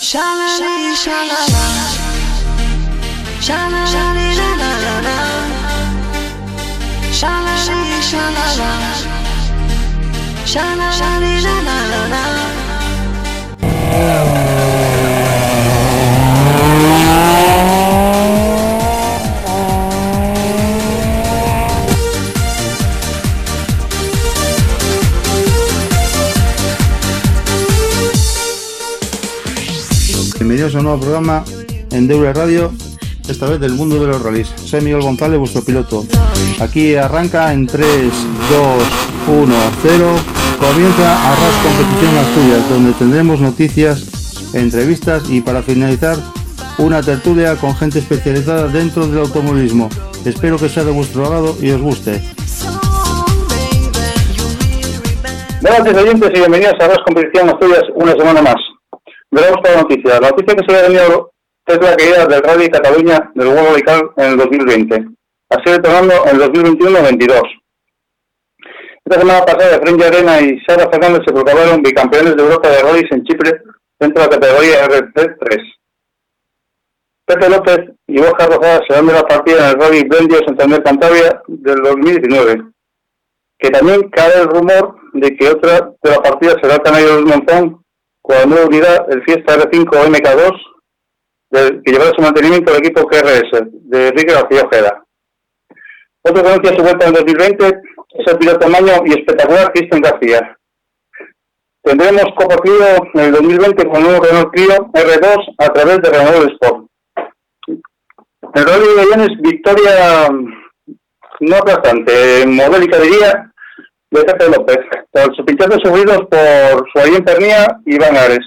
Shalali, shalala. Shalali, la, la, la, la. Shalali, shalala. Shalali, la, a un nuevo programa en Deure Radio, esta vez del mundo de los rallies. Soy Miguel González, vuestro piloto. Aquí arranca en 3, 2, 1, 0. Comienza Arras Competición Asturias, donde tendremos noticias, entrevistas y para finalizar una tertulia con gente especializada dentro del automovilismo. Espero que sea de vuestro agrado y os guste. Buenas noches oyentes y bienvenidos a Arras Competición Asturias una semana más. Toda la noticia. La noticia que se ha venido es la caída del Rally Cataluña del World Radical en el 2020, así retornando en el 2021-22. Esta semana pasada, French Arena y Sara Fernández se proclamaron bicampeones de Europa de rallies en Chipre dentro de la categoría RC3. Pepe López y Borja Rosada se dan de la partida en el Rally Blendio Santander Cantabria del 2019, que también cae el rumor de que otra de la partida será Canario del Monzón con la nueva unidad, el Fiesta R5 MK2, del, que llevará su mantenimiento el equipo KRS, de Enrique García Ojeda. Otro que anuncia su vuelta en 2020 es el piloto tamaño y espectacular Cristian García. Tendremos Copa Clio en el 2020 con el nuevo Renault Clio R2 a través de Renault Sport. El Rally de Leones, victoria no aplastante, modélica diría, de Pepe López, por sus pinchazos sufridos por Suárez Pernía y Iván Ares.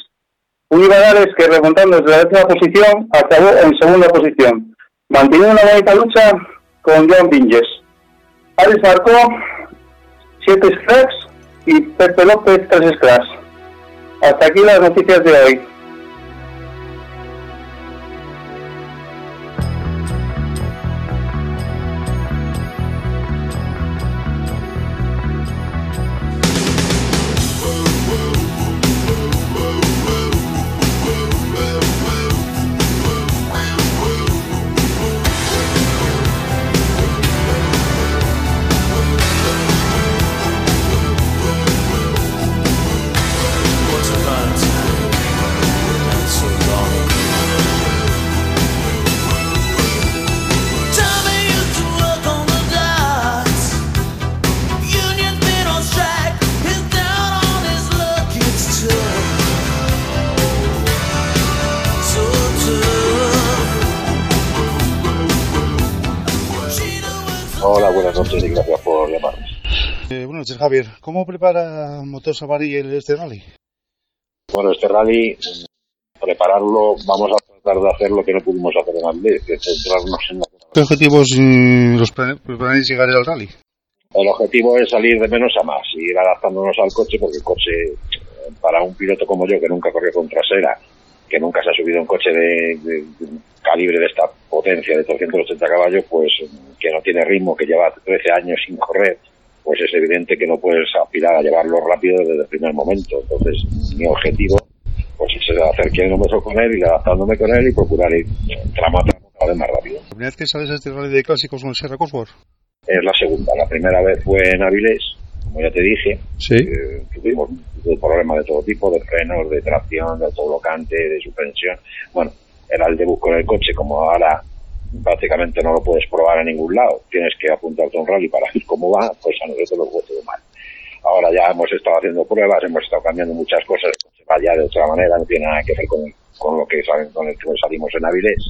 Un Iván Ares que remontando desde la décima posición acabó en segunda posición, manteniendo una bonita lucha con John Vinges. Ares marcó 7 scratch y Pepe López 3 scratch. Hasta aquí las noticias de hoy. Javier. ¿Cómo prepara Motor Safari el este rally? Bueno, este rally, prepararlo, vamos a tratar de hacer lo que no pudimos hacer en Andés, que es centrarnos en la... ¿Qué objetivos mm, los plane- planeáis llegar al rally? El objetivo es salir de menos a más, ir adaptándonos al coche, porque el coche, para un piloto como yo, que nunca corrió con trasera, que nunca se ha subido un coche de, de- de un calibre de esta potencia de 380 caballos, pues que no tiene ritmo, que lleva 13 años sin correr, pues es evidente que no puedes aspirar a llevarlo rápido desde el primer momento. Entonces, mi objetivo pues es hacer kilómetros con él, ir adaptándome con él y procurar ir tramo a tramo cada vez más rápido. ¿La primera vez que sales a este rally de clásicos con el Serra Cosworth? Es la segunda. La primera vez fue en Avilés, como ya te dije. Sí. Eh, tuvimos un problema de todo tipo, de frenos, de tracción, de autoblocante, de suspensión. Bueno, era el debut con el coche, como ahora prácticamente no lo puedes probar en ningún lado. Tienes que apuntarte a un rally para ver cómo va, pues a nosotros nos fue todo mal. Ahora ya hemos estado haciendo pruebas, hemos estado cambiando muchas cosas, el coche va ya de otra manera, no tiene nada que ver con, con lo que con el que salimos en Avilés.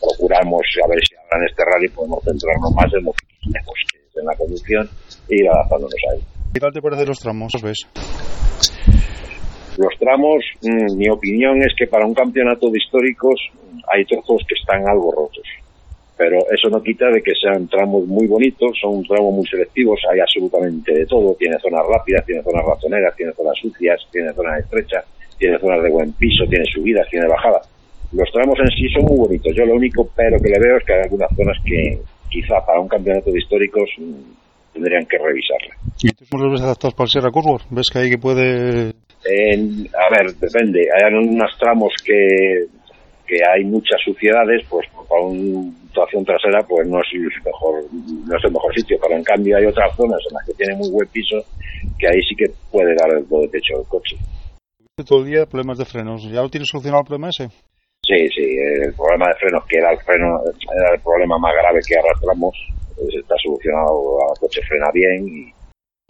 Procuramos a ver si ahora en este rally podemos centrarnos más en lo que tenemos, que en la conducción, e ir adaptándonos a él. ¿Qué tal te parecen los tramos? ¿Los ves? Los tramos, mm, mi opinión es que para un campeonato de históricos mm, hay trozos que están algo rotos. Pero eso no quita de que sean tramos muy bonitos, son tramos muy selectivos, hay absolutamente de todo. Tiene zonas rápidas, tiene zonas razoneras, tiene zonas sucias, tiene zonas estrechas, tiene zonas de buen piso, tiene subidas, tiene bajadas. Los tramos en sí son muy bonitos. Yo lo único pero que le veo es que hay algunas zonas que quizá para un campeonato de históricos mm, tendrían que revisarla. ¿Y tú los ves adaptados para el Serra Cosworth? ¿Ves que ahí que puede En- a ver, depende. Hay unos tramos que, que hay muchas suciedades, pues para una situación trasera pues no es el mejor no es el mejor sitio, pero en cambio hay otras zonas en las que tiene muy buen piso que ahí sí que puede dar el de techo del coche. Todo el día problemas de frenos. ¿Ya lo tienes solucionado el problema ese? Sí, sí, el problema de frenos, que era el freno, era el problema más grave que arrastramos, pues está solucionado, el coche frena bien y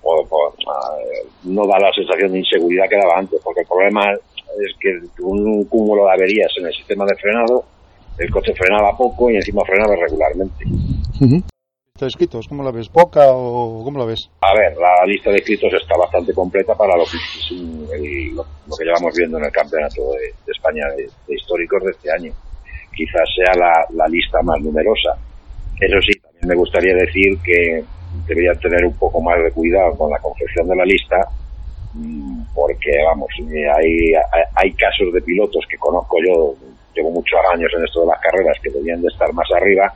o- o, no da la sensación de inseguridad que daba antes, porque el problema es que un cúmulo de averías en el sistema de frenado, el coche frenaba poco y encima frenaba irregularmente. ¿Está escrito? ¿Cómo la ves? ¿Poca o cómo la ves? A ver, la lista de escritos está bastante completa para lo que, el- lo que llevamos viendo en el Campeonato de, de España de, de históricos de este año. Quizás sea la, la lista más numerosa. Eso sí, también me gustaría decir que deberían tener un poco más de cuidado con la confección de la lista, mm, porque, vamos, eh, hay, hay, casos de pilotos que conozco yo, llevo muchos años en esto de las carreras, que deberían de estar más arriba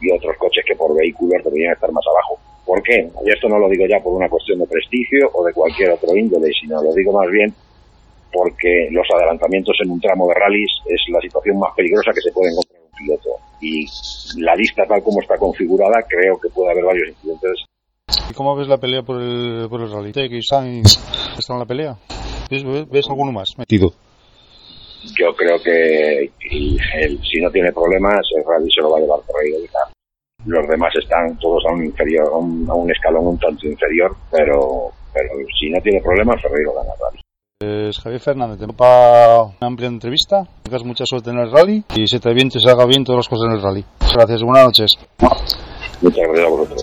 y otros coches que por vehículos deberían estar más abajo. ¿Por qué? Y esto no lo digo ya por una cuestión de prestigio o de cualquier otro índole, sino lo digo más bien porque los adelantamientos en un tramo de rallies es la situación más peligrosa que se puede encontrar un piloto. Y la lista tal como está configurada, creo que puede haber varios incidentes. ¿Y cómo ves la pelea por el, por el rally? ¿Tech y Sainz están en la pelea? ¿Ves, ves- alguno más metido? Yo creo que el- el- si no tiene problemas, el rally se lo va a llevar Ferreira. Los demás están todos a un inferior, a un, a un escalón un tanto inferior, pero, pero si no tiene problemas, Ferreira gana el rally. Pues Javier Fernández, te para una amplia entrevista. Tengas mucha suerte en el rally y se te bien, te salga bien todas las cosas en el rally. Gracias, buenas noches. Muchas gracias a vosotros.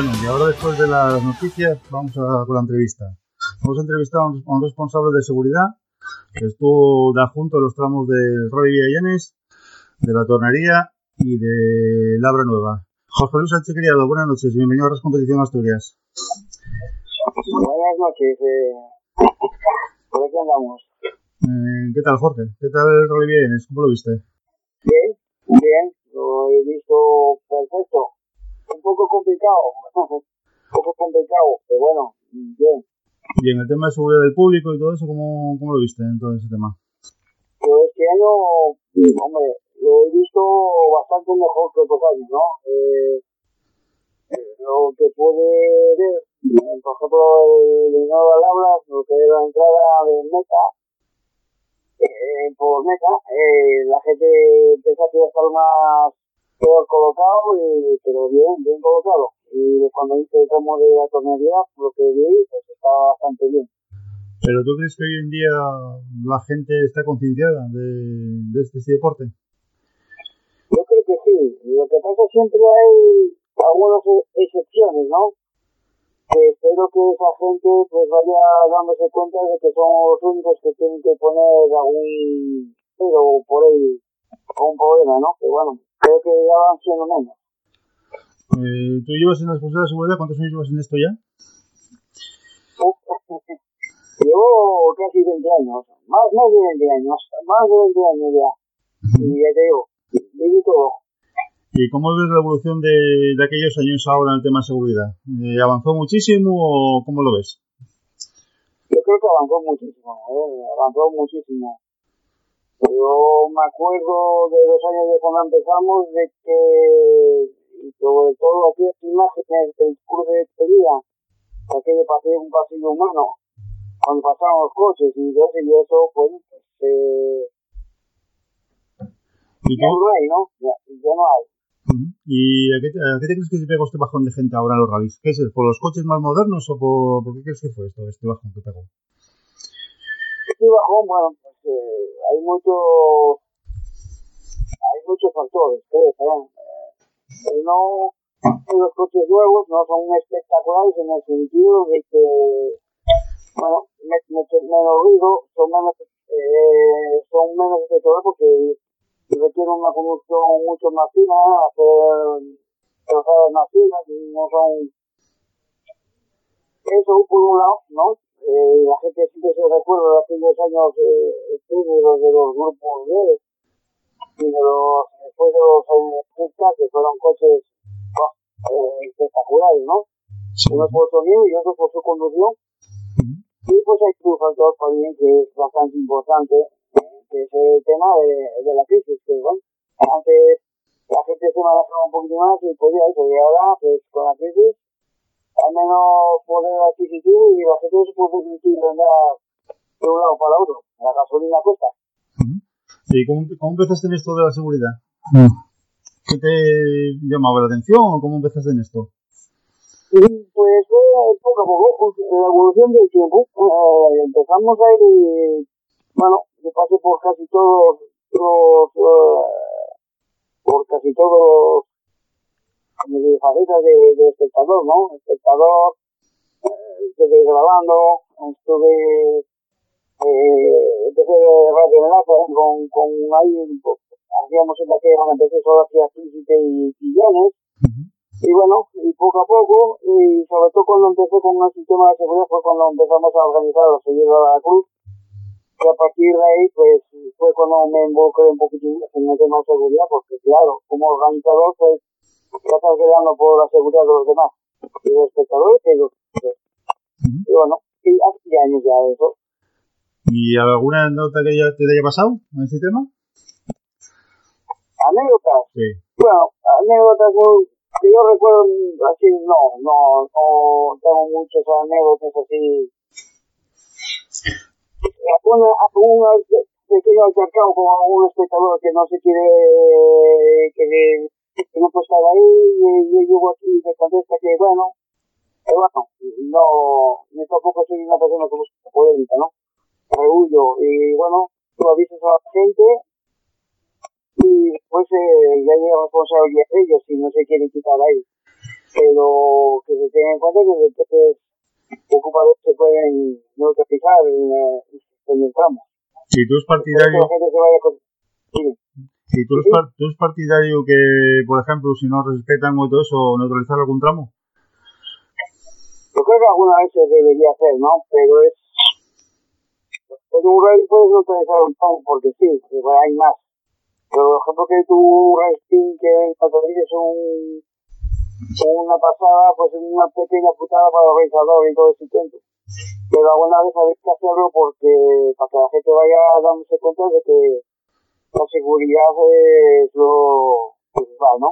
Bueno, y ahora después de las noticias, vamos a, con la entrevista. Vamos a entrevistar a un, a un responsable de seguridad que estuvo de adjunto en los tramos del Rally Villallanes, de la Tornería y de Labra Nueva. José Luis Sánchez Criado, buenas noches, bienvenido a Res Competición Asturias. Buenas noches. Eh, por aquí andamos. Eh, ¿Qué tal, Jorge? ¿Qué tal el Rally Villallanes? ¿Cómo lo viste? Bien, bien. Lo he visto perfecto. Un poco complicado. Un poco complicado, pero bueno, bien. Y en el tema de seguridad del público y todo eso, ¿cómo, cómo lo viste en todo ese tema? Pero este año, hombre, lo he visto bastante mejor que otros años, ¿no? Eh, eh, lo que pude ver, eh, por ejemplo, el dinero de Labras, lo que era la entrada de Meta, eh, por Meta, eh, la gente pensaba que iba a estar más peor colocado, y, pero bien, bien colocado. Y cuando hice el tramo de la tornería, lo que vi, pues estaba bastante bien. ¿Pero tú crees que hoy en día la gente está concienciada de, de este, este deporte? Yo creo que sí. Lo que pasa siempre hay algunas e- excepciones, ¿no? Que espero que esa gente pues vaya dándose cuenta de que son los únicos que tienen que poner algún pero por ahí algún problema, ¿no? Pero bueno, creo que ya van siendo menos. Eh, ¿Tú llevas en la responsabilidad de seguridad? ¿Cuántos años llevas en esto ya? Llevo casi 20 años, más, más de 20 años, más de 20 años ya. Y ya te digo, viví todo. ¿Y cómo ves la evolución de, de aquellos años ahora en el tema de seguridad? Eh, ¿Avanzó muchísimo o cómo lo ves? Yo creo que avanzó muchísimo, ¿eh? avanzó muchísimo. Yo me acuerdo de los años de cuando empezamos de que, y sobre todo aquellas imágenes del cruce de despedida, aquello parecía un pasillo humano, cuando pasaban los coches y eso, y eso, bueno, pues, eh, ¿Y, ya tú? no hay, ¿no? Ya, ya no hay. ¿Y a qué, te- a qué te crees que se pegó este bajón de gente ahora en los rallies? ¿Qué es? ¿Por los coches más modernos o por, por qué crees que fue esto, este bajón que pegó? Bajón, bueno, pues eh, hay muchos hay muchos factores, creo, ¿eh? Eh, no, los coches nuevos no son espectaculares en el sentido de que, bueno, me- me- menos ruido, son menos, eh, son menos espectaculares porque requieren una conducción mucho más fina, hacer trazadas más finas, no son eso por un lado, ¿no? Eh, la gente siempre se recuerda de aquellos años eh, espléndidos de los grupos B y de los, después de los eh, que fueron coches eh, espectaculares, ¿no? Unos por sonido y otros por su conducción. Y pues hay un factor también que es bastante importante, eh, que es el tema de, de la crisis, que bueno, antes la gente se manejaba un poquito más y podía eso, y ahora pues con la crisis hay menos poder adquisitivo y la gente no se puede permitir andar de un lado para otro. La gasolina cuesta. ¿Y cómo, cómo empezaste en esto de la seguridad? ¿Qué te llamaba la atención o cómo empezaste en esto? Pues fue poco a poco, la evolución del tiempo. Eh, empezamos a ir, bueno, yo pasé por casi todos los, eh, por casi todos los como de facetas de, de espectador, ¿no? Espectador, eh, estuve grabando, estuve, eh, empecé de radio enlace con, con ahí, hacíamos en la que cuando empecé solo hacía príncipe y pillones, y bueno, y poco a poco, y sobre todo cuando empecé con el sistema de seguridad fue cuando empezamos a organizar la subida a la cruz, y a partir de ahí, pues, fue cuando me involucré un poquitín en el tema de seguridad, porque claro, como organizador, pues, ya estás velando por la seguridad de los demás, y los espectadores y los... Y bueno, y hace años ya de eso. ¿Y alguna nota que ya te haya pasado en este tema? Anécdotas, Sí. bueno, anécdotas que yo recuerdo así, no, no, no tengo muchas anécdotas así. Alguna, alguna pequeño altercado con algún espectador que no se quiere, que no puede estar ahí, y yo llego aquí y me contesta que bueno, pero bueno, no, yo tampoco soy una persona que busca polémica, ¿no? Rehuyo, y bueno, tú avisas a la gente, y después eh, ya llega responsabilidad de ellos si no se quieren quitar ahí. Pero que se tengan en cuenta que después ocupadores se pueden neutralizar en, eh, en el tramo. ¿Y tú eso partidario, la gente se vaya con... Sí. Y tú eres, par- tú eres partidario que, por ejemplo, si no respetan o todo eso, neutralizar algún tramo? Yo creo que alguna vez se debería hacer, ¿no? Pero es... En un rally puedes neutralizar un tramo porque sí, pero hay más. Pero por ejemplo que tu racing que es un una pasada, pues una pequeña putada para el organizador y todo ese cuento. Pero alguna vez habéis que hacerlo porque para que la gente vaya dándose cuenta de que la seguridad es lo principal, ¿no?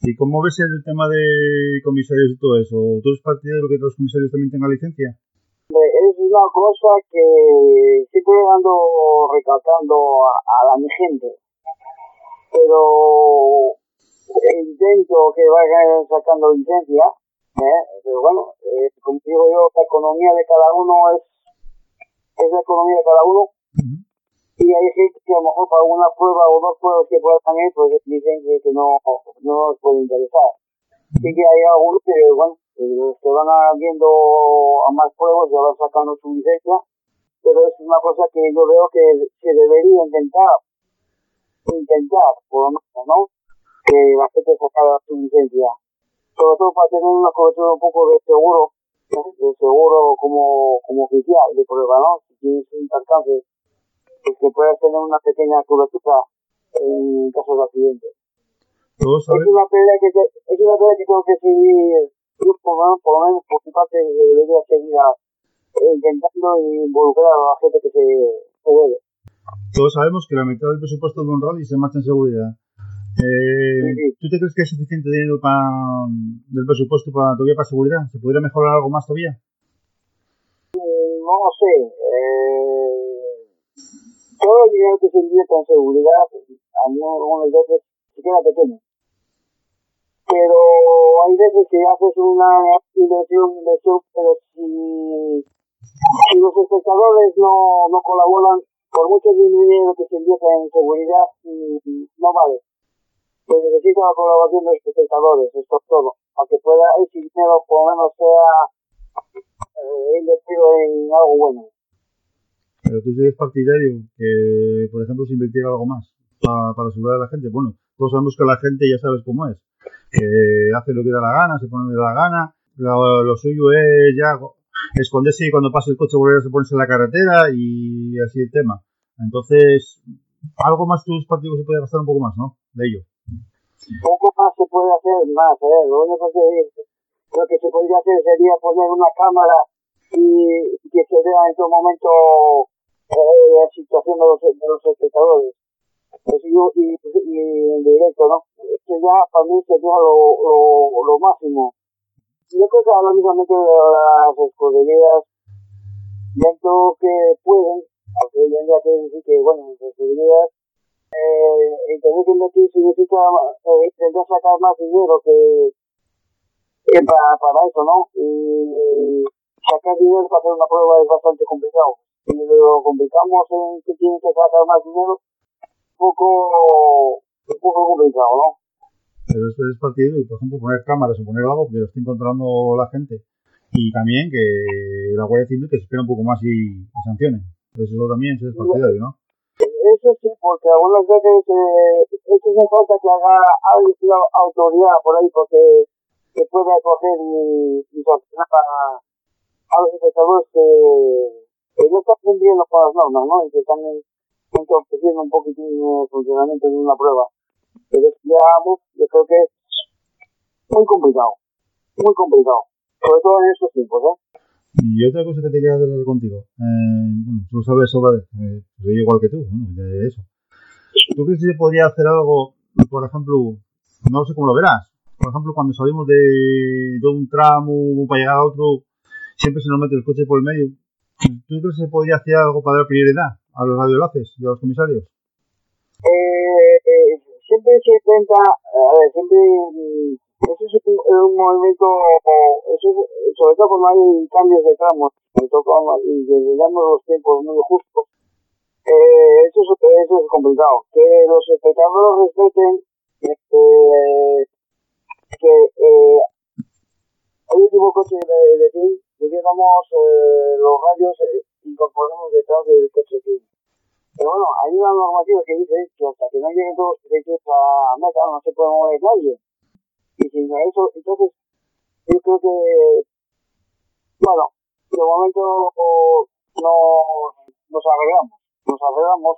¿Y cómo ves el tema de comisarios y todo eso? ¿Tú eres partidario que los comisarios también tengan licencia? Es una cosa que siempre ando recalcando a, a la mi gente. Pero intento que vayan sacando licencia, ¿eh? pero bueno, eh, como digo yo, la economía de cada uno es, es la economía de cada uno y hay gente que a lo mejor para una prueba o dos pruebas que puedan ir, pues dicen que, no, no nos puede interesar. Sí que hay algunos que, bueno, que los que van viendo a más pruebas ya van sacando su licencia, pero es una cosa que yo veo que se debería intentar, intentar, por lo menos, ¿no? Que la gente sacara su licencia. Sobre todo para tener una cobertura un poco de seguro, ¿eh? de seguro como, como oficial de prueba, ¿no? Si tienes un pues que puedas tener una pequeña cobertura en caso de accidente. Todos Es una pelea que te- es una pelea que tengo que seguir, yo por lo menos, por lo menos por mi parte debería seguir a- eh, intentando involucrar a la gente que se, se debe. todos sabemos que la mitad del presupuesto de un rally se marcha en seguridad. Eh, Sí, sí. ¿Tú te crees que hay suficiente dinero para, del presupuesto para, todavía para seguridad? ¿Se podría mejorar algo más todavía? No lo sé, eh, todo el dinero que se invierte en seguridad, algunas veces se queda pequeño. Pero hay veces que haces una inversión, inversión, pero si, si los espectadores no, no colaboran, por mucho dinero que se invierta en seguridad, mm, no vale. Se necesita la colaboración de los espectadores, esto es todo. Aunque pueda ese dinero por lo menos sea eh, invertido en algo bueno. Pero tú sigues partidario que, por ejemplo, se invirtiera algo más para, para asegurar a la gente. Bueno, todos sabemos que la gente ya sabes cómo es. Que hace lo que da la gana, se pone de la gana. Lo, suyo es ya esconderse y cuando pase el coche volver a ponerse en la carretera y así el tema. Entonces, algo más tus partidos se puede gastar un poco más, ¿no? De ello. Poco más se puede hacer, más, ¿eh? Lo único que, lo que se podría hacer sería poner una cámara y que se vea en todo momento eh, la situación de los, de los espectadores. Yo- y, y en directo, ¿no? Esto ya para mí sería lo, lo, lo máximo. Yo creo que ahora mismo las escuderías, dentro que pueden, aunque hoy en día quiere decir que, bueno, las escuderías, eh, en tener que invertir significa eh, intentar sacar más dinero que, que para, para eso, ¿no? Y, y sacar dinero para hacer una prueba es bastante complicado. Si lo complicamos en que tienes que sacar más dinero, un poco, un poco complicado, ¿no? Pero eso es partido y, por ejemplo, poner cámaras o poner algo que lo esté encontrando la gente. Y también que la Guardia Civil que se espera un poco más y, y sancione. Entonces eso también es partidario, ¿no? Eso sí, porque algunas veces eh, es que falta que haga alguien, una autoridad por ahí, porque que pueda coger y, y sancionar a, a los espectadores que, que no están cumpliendo con las normas, ¿no? Y que están entorpeciendo un poquitín el funcionamiento de una prueba. Pero ya, uf, yo creo que es muy complicado, muy complicado, sobre todo en estos tiempos, ¿eh? Y otra cosa que te quería hablar contigo. Eh, bueno, tú sabes sobre, eh, soy igual que tú, ¿no? de eso. ¿Tú crees que se podría hacer algo, por ejemplo, no sé cómo lo verás, por ejemplo, cuando salimos de, de un tramo para llegar a otro, siempre se nos mete el coche por el medio. ¿Tú crees que se podría hacer algo para dar prioridad a los radioenlaces y a los comisarios? eh, eh, siempre se intenta, a ver, siempre, mm, eso es un, movimiento, eso es, sobre todo cuando hay cambios de tramos, y llegamos los tiempos muy justos, eh, eso, es, eso es complicado. Que los espectadores respeten este, que eh, el último coche de, de fin, pudiéramos eh, los radios eh, incorporarnos detrás del coche fin. Pero bueno, hay una normativa que dice que hasta que no lleguen todos los derechos a meta no se puede mover nadie. Y si no eso, entonces yo creo que, bueno, de momento no, nos arreglamos, nos arreglamos.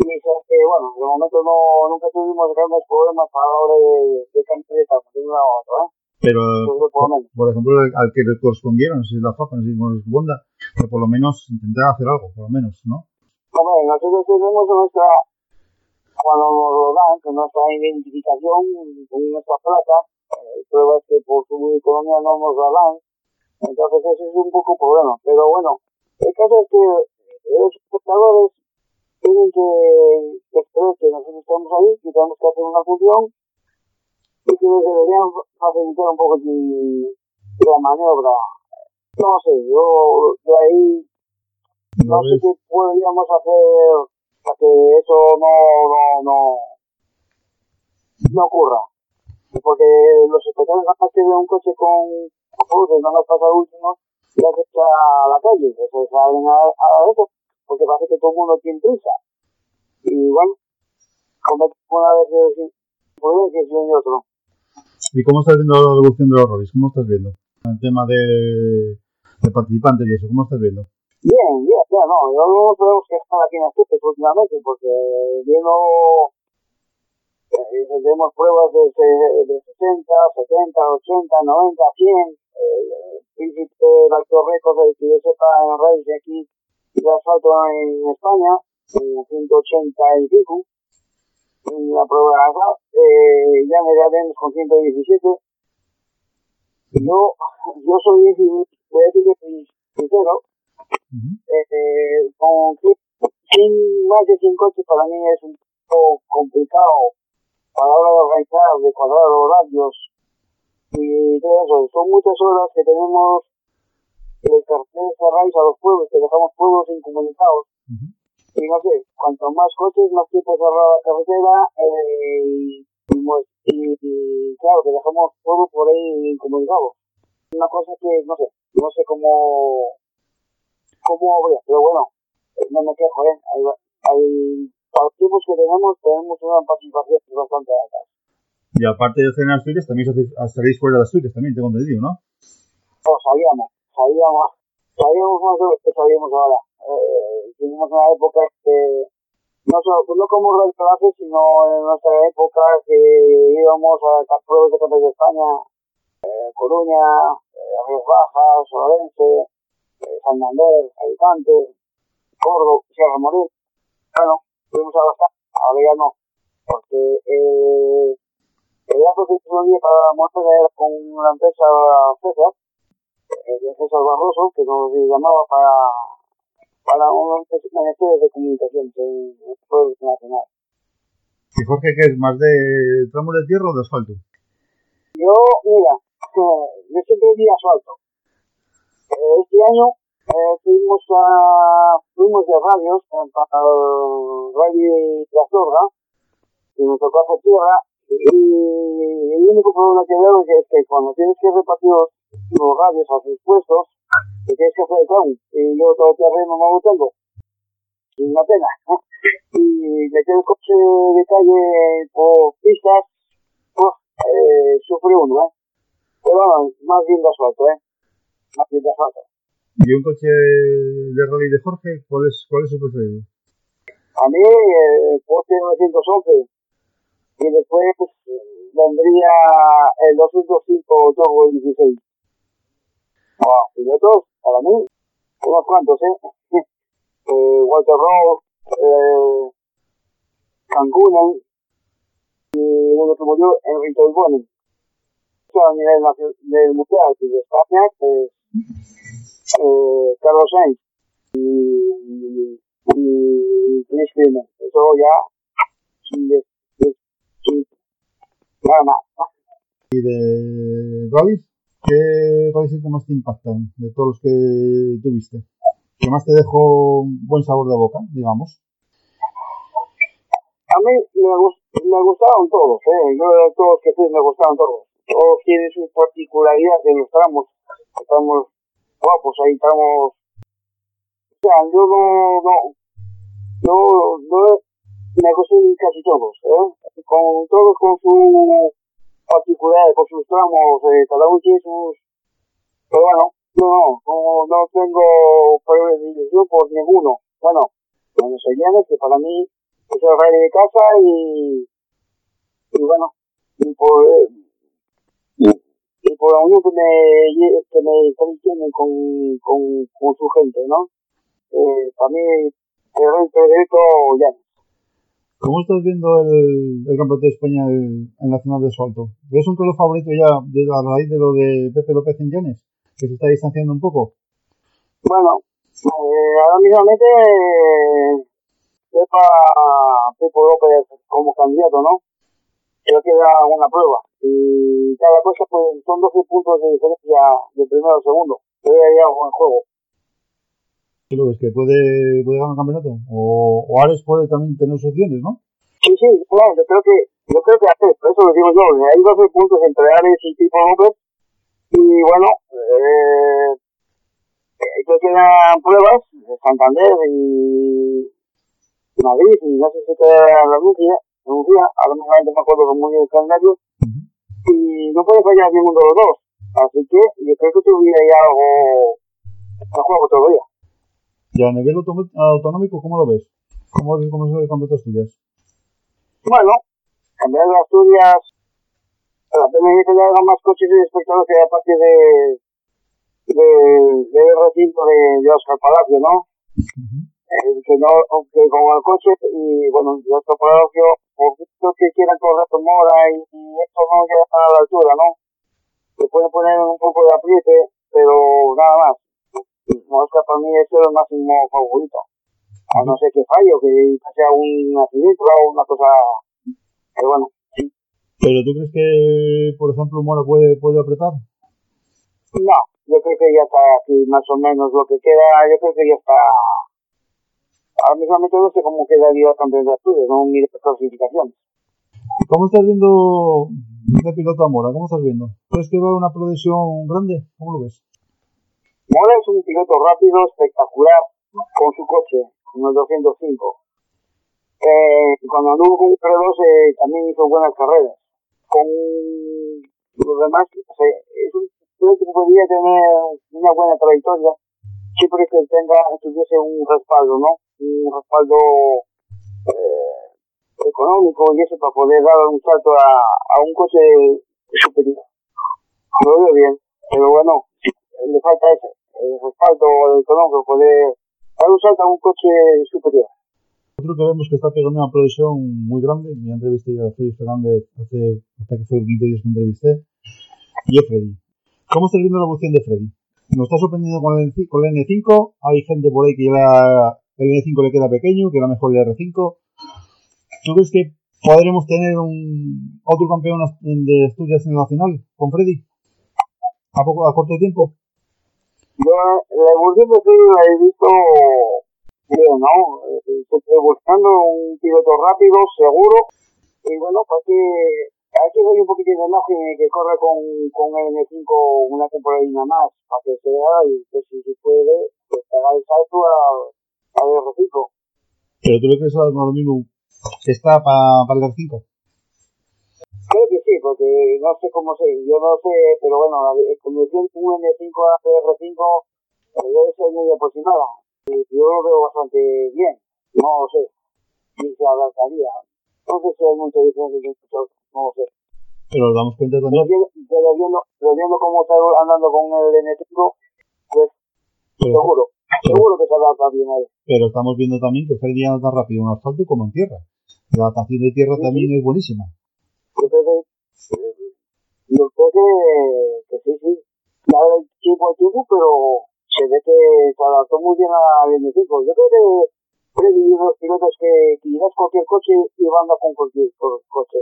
Y que, bueno, de momento no, nunca tuvimos grandes problemas a la hora de, de cambiar de de un lado a otro, ¿eh? Pero, Pues, por ejemplo, al que le correspondieron, no sé si es la FAPA, no sé si es Bonda, que por lo menos intentar hacer algo, por lo menos, ¿no? Hombre, nosotros tenemos nuestra, cuando nos lo dan, con nuestra identificación, con nuestra placa, eh, pruebas que por su economía no nos la dan, entonces eso es un poco un problema. Pero bueno, el caso es que los espectadores tienen que, que que nosotros estamos ahí, que tenemos que hacer una función, y que deberían facilitar un poco de- la maniobra. No sé, yo de ahí ¿No no sé qué podríamos hacer para que eso no, no, no, no ocurra. Porque los espectadores que ven un coche con luces, nada más pasa el último, ya se echa a la calle, que se salen a, a eso, porque parece que todo el mundo tiene prisa. Y bueno, comete una vez sin prudencia y otro. ¿Y cómo estás viendo la evolución de los rallies? ¿Cómo estás viendo? El tema de, de participantes y eso, ¿cómo estás viendo? Bien, bien, bien, no, yo no tenemos que estar aquí en Asturias últimamente, porque viendo, eh, tenemos pruebas de, se- de 60, 70, 80, 90, 100, eh, príncipe Valtor Récord, el que yo sepa en redes de aquí de asfalto en España, en 180 y pico, en la prueba de asfalto, eh, ya me vemos con 117. Yo, yo soy, voy a decir que soy sincero, eh, con sin más de 100 coches para mí es un poco complicado a la hora de organizar, de cuadrar horarios y todo eso. Son muchas horas que tenemos de carteles cerrados a los pueblos, que dejamos pueblos incomunicados. Y no sé, cuanto más coches, más tiempo cerrada la carretera, eh, y, y, claro, que dejamos todo por ahí incomunicado. Una cosa que, no sé, no sé cómo, cómo habría, pero bueno, eh, no me quejo, ¿eh? Hay, hay, para los tiempos que tenemos, tenemos una participación bastante alta. Y aparte de hacer en Asturias, también estaréis fuera de Asturias, también tengo entendido, ¿no? No, sabíamos, sabíamos, sabíamos más de lo que sabíamos ahora. Eh, tuvimos una época que, no solo, no como Radio Clase, sino en nuestra época que íbamos a pruebas de campeones de España, eh, Coruña, eh, Rías Bajas, Orense, eh, Santander, Alicante, Córdoba, Sierra Morir. Bueno, fuimos a bastante, ahora ya no, porque el, el dato que tenía para montar era con la empresa César, de César Barroso, que nos llamaba para, para unos menesteres de comunicación en el pueblo nacional. ¿Y Jorge qué es? ¿Más de tramo de tierra o de asfalto? Yo, mira, yo siempre di asfalto. Este año eh, fuimos a, fuimos de radios eh, para el Radio de Azorga, y nos tocó hacer tierra, y el único problema que veo es que, cuando tienes que repartir los, radios a sus puestos, te tienes que hacer el tramo, y yo todo el terreno no lo tengo. Una pena. y meter el coche de calle por pistas, pues, eh, sufre uno, ¿eh? Pero bueno, más bien de asfalto, ¿eh? Más bien de asfalto. ¿Y un coche de rally de Jorge? ¿Cuál es, cuál es su preferido? A mí, eh, el Porsche 911 y después eh, vendría el 205 Turbo 16. Wow, pilotos, para mí, unos cuantos, ¿eh? eh Walter Rowe, eh, Cancún y uno que murió, Enrique Bonen. Eso a nivel del mundial y de España, pues, eh, Carlos Sainz y, y Chris Freeman. Eso ya, sin- nada más. ¿Y de rallies? ¿Qué rallies es que más te impactan de todos los que tuviste? ¿Qué más te dejó un buen sabor de boca, digamos? A mí me gustaron todos, ¿eh? Yo de todos que fui me gustaron todos. Todos tienen sus particularidades en los tramos. Estamos guapos, ahí estamos... O sea, yo no... no no, no me gustan casi todos, ¿eh? Con todos con su particularidad, con sus tramos, eh, cada uno sus... Pero bueno, no, no, no tengo predilección por ninguno. Bueno, bueno, se llama que para mí es el rey de casa y, y bueno, y por, eh, y, por la unión que me, que me tiene con, con, con su gente, ¿no? Eh, para mí, el rey Pedrito ya. ¿Cómo estás viendo el, el Campeonato de España en la final de asfalto? ¿Ves un piloto favorito ya de a raíz de lo de Pepe López en Llanes? Que se está distanciando un poco. Bueno, eh, ahora mismamente eh, sepa Pepo López como candidato, ¿no? Creo que da una prueba. Y cada cosa, pues son 12 puntos de diferencia del primero al segundo. Todavía hay algo en juego. ¿Qué lo ves? ¿Que puede, puede ganar campeonato? O, o Ares puede también tener sus opciones, ¿no? Sí, sí, claro, yo creo que, yo creo que hace, por eso lo digo yo, hay 12 puntos entre Ares y Pipo López. Y bueno, eh, eh, que quedan pruebas de Santander y Madrid, y no sé si queda la Murcia, Murcia, ahora mismo no me acuerdo muy bien el calendario, y no puede fallar ninguno de los dos. Así que yo creo que tuviera ya algo en juego todavía. Y a nivel autonómico, ¿cómo lo ves? ¿Cómo es, cómo es el Campeonato de Asturias? Bueno, cambiar de Asturias, la pena es que hagan más coches y espectadores que aparte de, de, del recinto de, de Oscar Palacio, ¿no? Eh, que no, que con el coche y bueno, de Oscar Palacio, poquito que quieran correr con Mora y, y esto no llega a la altura, ¿no? Se puede poner un poco de apriete, pero nada más. Oscar para mí es el máximo favorito. A no ser que falle o que sea un accidente o una cosa. Pero bueno, sí. ¿Pero tú crees que, por ejemplo, Mora puede, puede apretar? No, yo creo que ya está aquí más o menos lo que queda. Yo creo que ya está. ahora mismo no sé cómo quedaría campeón de Asturias, no miro las clasificaciones. ¿Cómo estás viendo este piloto Amora? ¿Cómo estás viendo? ¿Crees que va a una progresión grande? ¿Cómo lo ves? Mora es un piloto rápido, espectacular, con su coche, con el 205. Eh, cuando anduvo con el R2 eh, también hizo buenas carreras. Con los demás, o sea, es un piloto que podría tener una buena trayectoria, siempre que tenga, tuviese un respaldo, ¿no? Un respaldo eh, económico y eso para poder dar un salto a, a un coche superior. Lo veo bien, pero bueno, le falta ese, el respaldo económico, poder dar un salto a un coche superior. Otro que vemos que está pegando una progresión muy grande. Mi entrevisté yo a Freddy Fernández hace, hasta que fue el quinto día que entrevisté. Y yo, Freddy. ¿Cómo estás viendo la evolución de Freddy? Nos está sorprendiendo con el, con el N5. Hay gente por ahí que ya el N5 le queda pequeño, que era mejor el R5. ¿Tú crees que podremos tener un otro campeón de Asturias en el Nacional con Freddy? ¿A, poco, a corto tiempo? Yo la evolución de Freddy la he visto bien, ¿no? Siempre buscando un piloto rápido, seguro, y bueno, pues que hay que darle un poquito de margen que corra con, con el N5 una temporadina más, para que sea, y pues si se puede, pues haga el salto a, a R5. Pero tú le crees a lo mismo está para pa el R5. Creo que sí, porque no sé cómo sé, yo no sé, pero bueno, la de un N5 a R5 eh, debe ser muy aproximada. Y yo lo veo bastante bien, no lo sé, ni se adaptaría. No sé si hay mucha diferencia entre dos, no lo sé. Pero nos damos cuenta también pero viendo, pero viendo cómo está andando con el N5, pues pero, seguro, seguro que se adapta bien a él. pero estamos viendo también que Freddy anda tan rápido en asfalto como en tierra. La adaptación de tierra también es buenísima. Eh, yo creo que, sí, sí. Ya el tiempo al tiempo, pero se ve que se adaptó muy bien al N5. Yo creo que y los pilotos que quizás cualquier coche y van a con cualquier co- coche.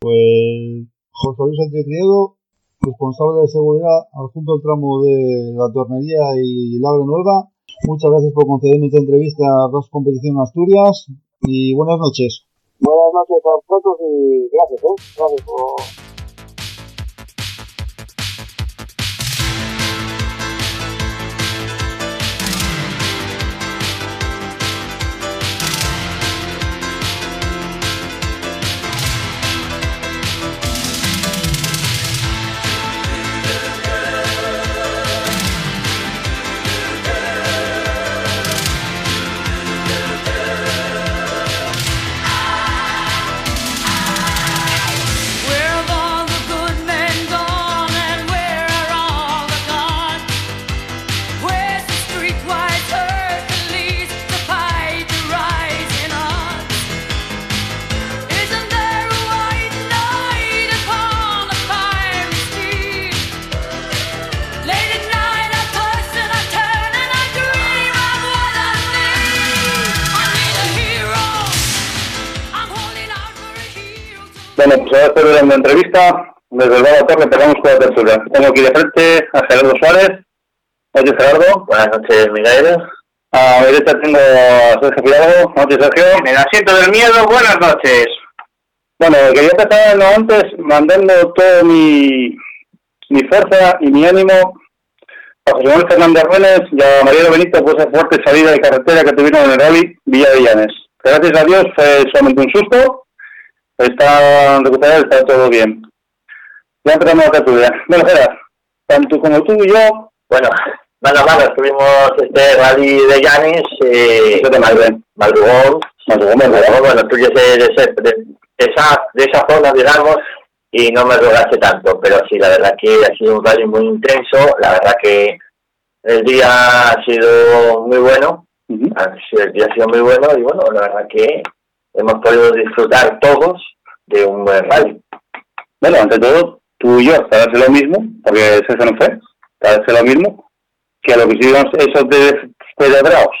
Pues José Luis Sánchez Criado, responsable de seguridad adjunto al tramo de la tornería y Labre Nueva. Muchas gracias por concederme esta entrevista a RAS Competición Asturias y buenas noches. Buenas noches a todos y gracias, ¿eh? Gracias por... dando entrevista. Desde el Bar Torre empezamos con la tertulia. Tengo aquí de frente a Gerardo Suárez. Noches, Gerardo. Buenas noches, Miguel. A mi derecha tengo a Sergio Fidalgo. Noches, Sergio. En el asiento del miedo, buenas noches. Bueno, quería empezar no antes mandando todo mi, mi fuerza y mi ánimo a José Manuel Fernández Ruenes y a Mariano Benito por esa fuerte salida de carretera que tuvieron en el rally Villa de Llanes. Gracias a Dios fue solamente un susto, está recuperado, está todo bien. Ya empezamos la tertulia. Bueno, Gerard, tanto como tú y yo, Bueno, mano a mano tuvimos este rally de Llanes, eh, yo te mandé. Madrugón, Madrugón, Madrugón. Madrugón, bueno, tú ya sé de, ese- de esa, de esa zona, digamos, y no me rogaste tanto, pero sí, la verdad que ha sido un rally muy intenso, la verdad que el día ha sido muy bueno, ha sido- el día ha sido muy bueno y bueno, la verdad que hemos podido disfrutar todos de un buen rally. Bueno, ante todo, tú y yo, para hacer lo mismo, porque ese no fue, para hacer lo mismo, que lo que hicimos esos de celebrados,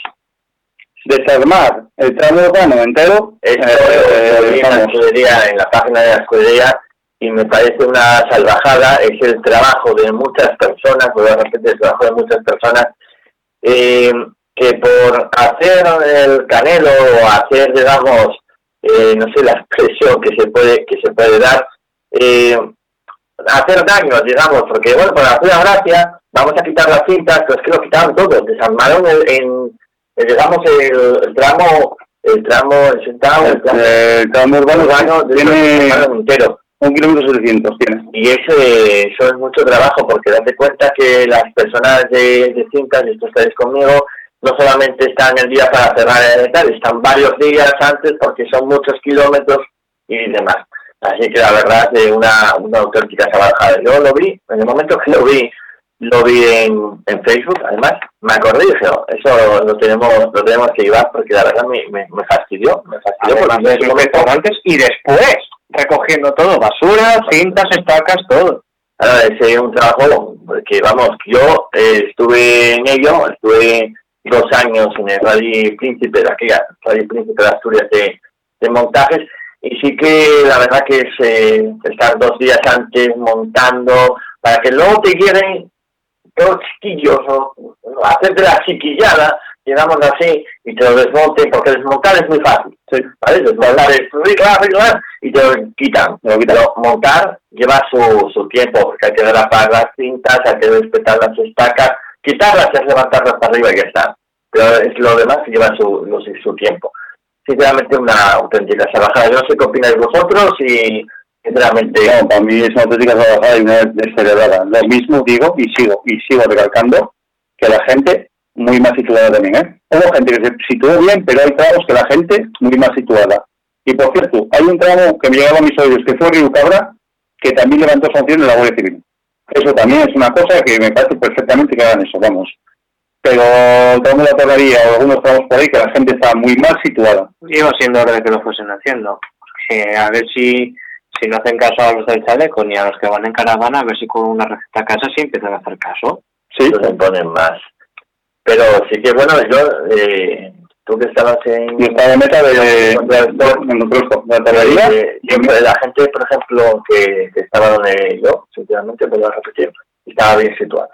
desarmar el tramo urbano entero, Esto eh, vi en la vamos, escudería, en la página de la escudería, y me parece una salvajada, es el trabajo de muchas personas, de repente el trabajo de muchas personas, eh, que por hacer el canelo o hacer, digamos, eh, no sé la expresión que se puede que se puede dar, eh, hacer daño, digamos, porque bueno, para hacer la gracia, vamos a quitar las cintas, pero es que lo quitaron todo, desarmaron el, en, el, digamos, el, el tramo, el tramo, el el tramo, El tramo urbano urbano, tiene entero. un kilómetro 700, tiene. Y ese, eso es mucho trabajo, porque date cuenta que las personas de, de cintas, y esto estáis conmigo, no solamente están el día para cerrar el tal, están varios días antes porque son muchos kilómetros y demás. Así que la verdad es una, una auténtica salvajada. Yo lo vi, en el momento que lo vi, lo vi en, en Facebook, además, me acordé y dije, "Oh, eso lo tenemos, lo tenemos que llevar porque la verdad me, me, me fastidió, me fastidió Además porque antes y después, recogiendo todo, basura, cintas, estacas, todo. Ahora, ese es un trabajo que, vamos, yo eh, estuve en ello, estuve dos años en el Rally Príncipe de aquella, Rally Príncipe de Asturias de, de montajes, y sí que la verdad que es eh, estar dos días antes montando, para que luego te lleguen todos chiquillos, o o hacerte la chiquillada, digamos así, y te lo desmonten, porque desmontar es muy fácil, ¿vale? Desmontar es arreglar, y te lo quitan. Pero montar lleva su, su tiempo, porque hay que derrapar las cintas, hay que respetar las estacas, quitarlas es levantarlas para arriba y ya está. Pero es lo demás que lleva su, su tiempo. Sinceramente, una auténtica salvajada. Yo no sé qué opináis vosotros y, sinceramente, No, para mí es una auténtica salvajada y una descerebrada. Lo mismo digo y sigo, y sigo recalcando que la gente muy más situada también, ¿eh? Gente que se situó bien, pero hay tramos que la gente muy más situada. Y por cierto, hay un tramo que me llegaba a mis oídos, que fue Río Cabra, que también levantó sanción en la Guardia Civil. Eso también es una cosa que me parece perfectamente que hagan eso, vamos. Pero de la torrería o algunos tramos por ahí que la gente está muy mal situada. Iba siendo hora de que lo fuesen haciendo. Que a ver si, si no hacen caso a los del chaleco ni a los que van en caravana, a ver si con una receta a casa sí empiezan a hacer caso. Sí, los imponen más. Pero sí que, bueno, yo, eh, que estabas en... y está de meta de, de, de, en la gente, por ejemplo, que, que estaba donde yo, sinceramente, voy a repetir, estaba bien situada.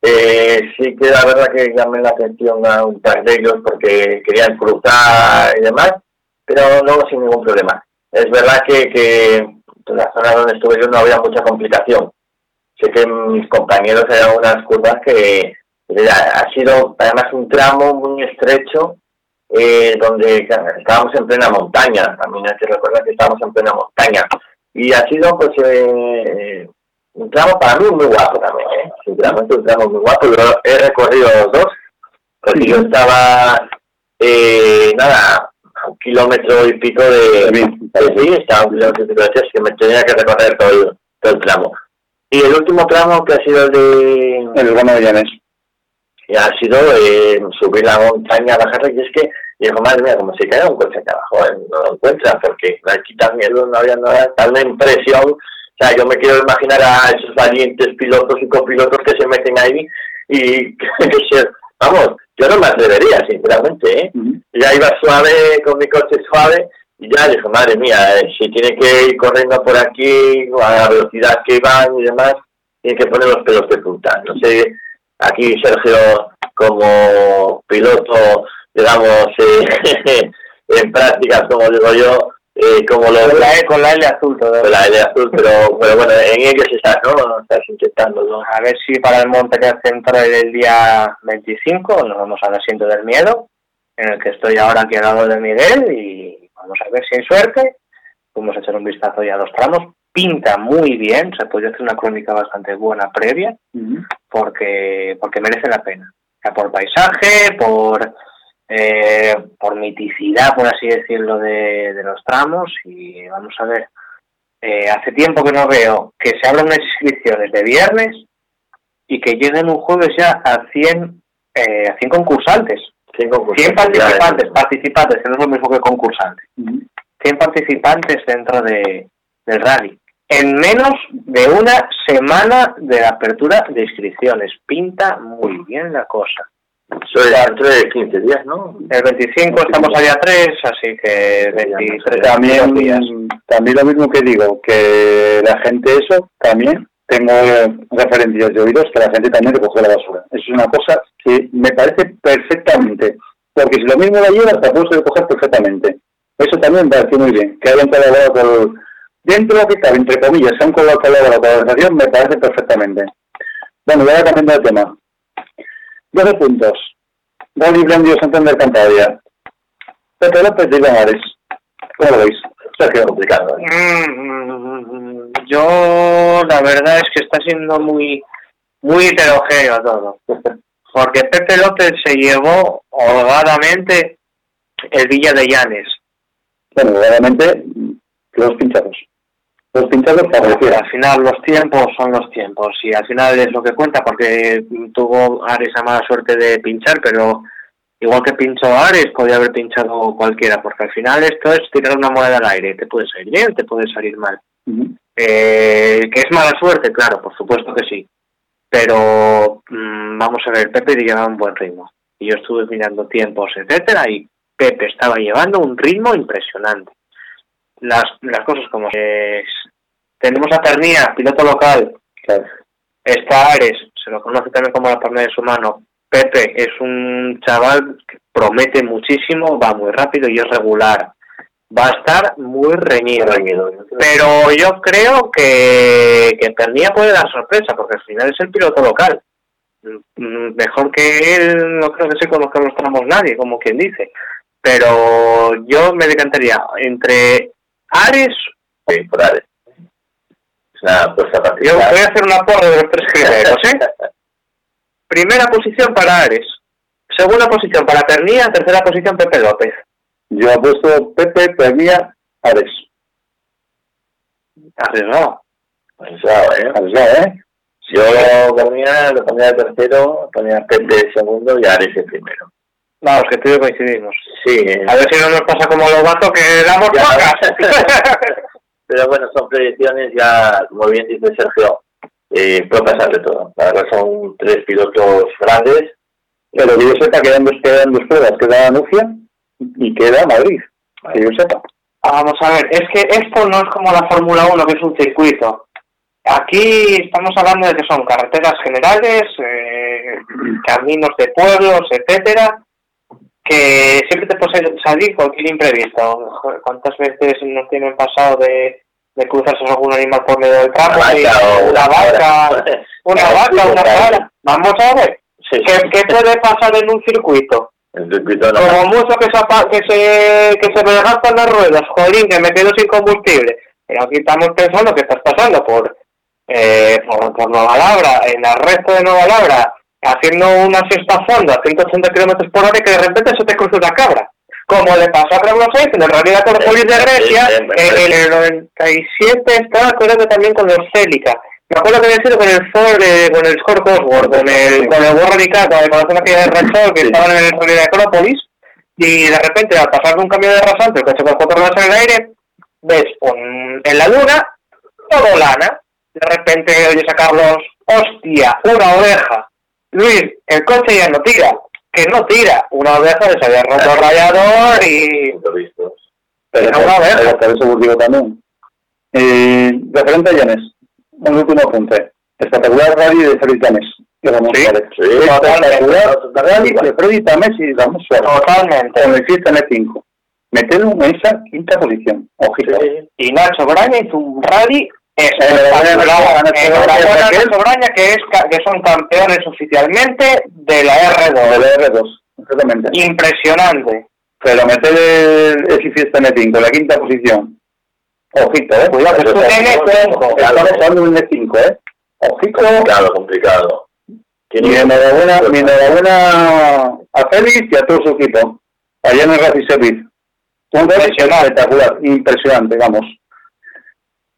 Eh, sí que la verdad que llamé la atención a un par de ellos porque querían cruzar y demás, pero luego sin ningún problema. Es verdad que, que en la zona donde estuve yo no había mucha complicación. Sé que mis compañeros eran unas curvas que ha sido además un tramo muy estrecho eh, donde estábamos en plena montaña, también hay que recordar que estábamos en plena montaña. Y ha sido pues eh, un tramo para mí muy guapo también, ¿eh? sinceramente un tramo muy guapo. Yo he recorrido los dos, porque yo estaba, eh, nada, un kilómetro y pico de... Sí, estaba un kilómetro y pico de que me tenía que recorrer todo el, todo el tramo. Y el último tramo que ha sido el de El urbano de Llanes. Y ha sido eh, subir la montaña, bajarla, y es que, digo, madre mía, como se cae un coche acá abajo, eh, no lo encuentra, porque quitas miedo, no había nada, tal una impresión, o sea, yo me quiero imaginar a esos valientes pilotos y copilotos que se meten ahí, y que se, vamos, yo no me atrevería, sinceramente, ¿eh? Ya iba suave, con mi coche suave, y ya dije, madre mía, eh, si tiene que ir corriendo por aquí, a la velocidad que van y demás, tiene que poner los pelos de punta. No sé, aquí Sergio, como piloto, digamos, eh, en prácticas, como digo yo, eh, como lo Con la, E- con la L azul todo. con la L azul, pero, pero bueno, en ellos estás, ¿no? Estás intentando, ¿no? A ver si para el Monte Central el día 25 nos vamos al asiento del miedo, en el que estoy ahora aquí al lado de Miguel y vamos a ver si hay suerte. Vamos a echar un vistazo ya a los tramos. Pinta muy bien, se puede hacer una crónica bastante buena previa porque porque merece la pena. O sea, por paisaje, por eh, por miticidad, por así decirlo, de, de los tramos y vamos a ver. Eh, hace tiempo que no veo que se abran inscripciones de viernes y que lleguen un jueves ya a 100, eh, a 100 concursantes. Cinco 100 cursos. participantes, participantes, que no es lo mismo que concursantes. 100 participantes dentro de, del rally. En menos de una semana de la apertura de inscripciones. Pinta muy bien la cosa. Es dentro de 15 días, ¿no? El 25 estamos allá 3, así que 23 También, días. también lo mismo que digo, que la gente eso, también, tengo referencias de oídos que la gente también recoge la basura. Eso es una cosa que me parece perfectamente. Porque si lo mismo la llevas, te puedes recoger perfectamente. Eso también me parece muy bien. Que hayan colaborado con... Dentro de lo que cabe, entre comillas, se han colaborado con la organización, me parece perfectamente. Bueno, voy a cambiando de tema. 12 puntos. Gol y Blandio Santander Cantabria. Pepe López de Iván Ares. ¿Cómo lo veis? Sergio, complicado. ¿eh? Mm, Yo, la verdad es que está siendo muy, muy heterogéneo todo. Porque Pepe López se llevó holgadamente el Villa de Llanes. Bueno, realmente, los pinchados. Los pinchados Pero favorecieron. al final los tiempos son los tiempos y al final es lo que cuenta porque tuvo Ares la mala suerte de pinchar, pero igual que pinchó Ares podía haber pinchado cualquiera porque al final esto es tirar una moneda al aire, te puede salir bien, te puede salir mal. Eh, que es mala suerte, claro, por supuesto que sí. Pero mm, vamos a ver, Pepe llevaba un buen ritmo. Y yo estuve mirando tiempos, etcétera, y Pepe estaba llevando un ritmo impresionante. Las, las cosas como es. Tenemos a Pernía, piloto local. Claro. Está Ares, se lo conoce también como la palma de su mano. Pepe es un chaval que promete muchísimo, va muy rápido y es regular. Va a estar muy reñido. Pero yo creo que, que Pernía puede dar sorpresa, porque al final es el piloto local. Mm, Mejor que él, no creo que se conozca los tramos nadie, como quien dice. Pero yo me decantaría entre Ares. Sí, por Ares. Es una apuesta Yo voy a hacer una porra de los tres primeros, ¿eh? Primera posición para Ares. Segunda posición para Pernía. Tercera posición Pepe López. Yo apuesto Pepe, Pernía, Ares. Arriesgado. Pensado, ¿eh? Arriesgado, ¿eh? Yo ponía, lo ponía de tercero, ponía Pepe de segundo y Ares de primero. Vamos, que tú y yo coincidimos. Sí, eh. A ver si no nos pasa como los gatos que damos Ya. pocas. pero bueno, son predicciones ya, como bien dice Sergio, eh, puede pasar de todo. La verdad son tres pilotos grandes. Pero que yo sepa, quedan dos, quedan dos pruebas. Queda Anuncia y queda Madrid. Que yo sepa. Vamos a ver, es que esto no es como la Fórmula 1, que es un circuito. Aquí estamos hablando de que son carreteras generales, eh, caminos de pueblos, etcétera, que siempre te puede salir cualquier imprevisto. ¿Cuántas veces nos tienen pasado de, de cruzarse algún animal por medio del campo? una vaca, una vaca, una cabra. Vamos a ver, Sí. ¿qué, qué puede pasar en un circuito? El circuito no. Como mucho que se, que se, que se me gastan las ruedas, jolín, que me quedo sin combustible. Pero aquí estamos pensando que estás pasando por, eh, por, por Nueva Labra, en resto de Nueva Labra, haciendo una sexta fonda a 180 kilómetros por hora y que de repente se te cruza una cabra. Como le pasó a Carlos Sainz en el Rally de Corpolis de Grecia, que en el 97 estaba, que también con los Celica. Me acuerdo que había sido con el Ford, eh, con el Ford Cosworth, con el, con el Warren y conocer aquella de Rachel, que estaban en el Rally de Acrópolis, y de repente al pasar de un cambio de rasante, el coche con cuatro ruedas en el aire, ves un, en la luna todo lana. De repente oyes a Carlos, hostia, una oveja. Luis, el coche ya no tira. Que no tira. Una oveja les había roto el radiador y... Pero una oveja. pero por eso digo también. Eh, referente a Llanes, un último apunte. Espectacular rally de Freddy Ramón Sí, sí, Espectacular totalmente. rally de Freddy Tames y Ramón Suárez. Totalmente. Con el Fiesta N5. Meterlo en esa quinta posición. Ojito. Sí. Y Nacho Braña hizo un rally Braña, que, es, que son campeones oficialmente de la De R2. la R2. Exactamente. Impresionante. Pero meter el, ese Fiesta N5 en la quinta posición. Ojito, eh. Cuidado, que es un N5. Estamos hablando de un N5, eh. Ojito. Complicado, complicado. Mi enhorabuena, mi enhorabuena a Félix y a todo su equipo. Allá en el Racing Service. Un espectacular, impresionante, vamos.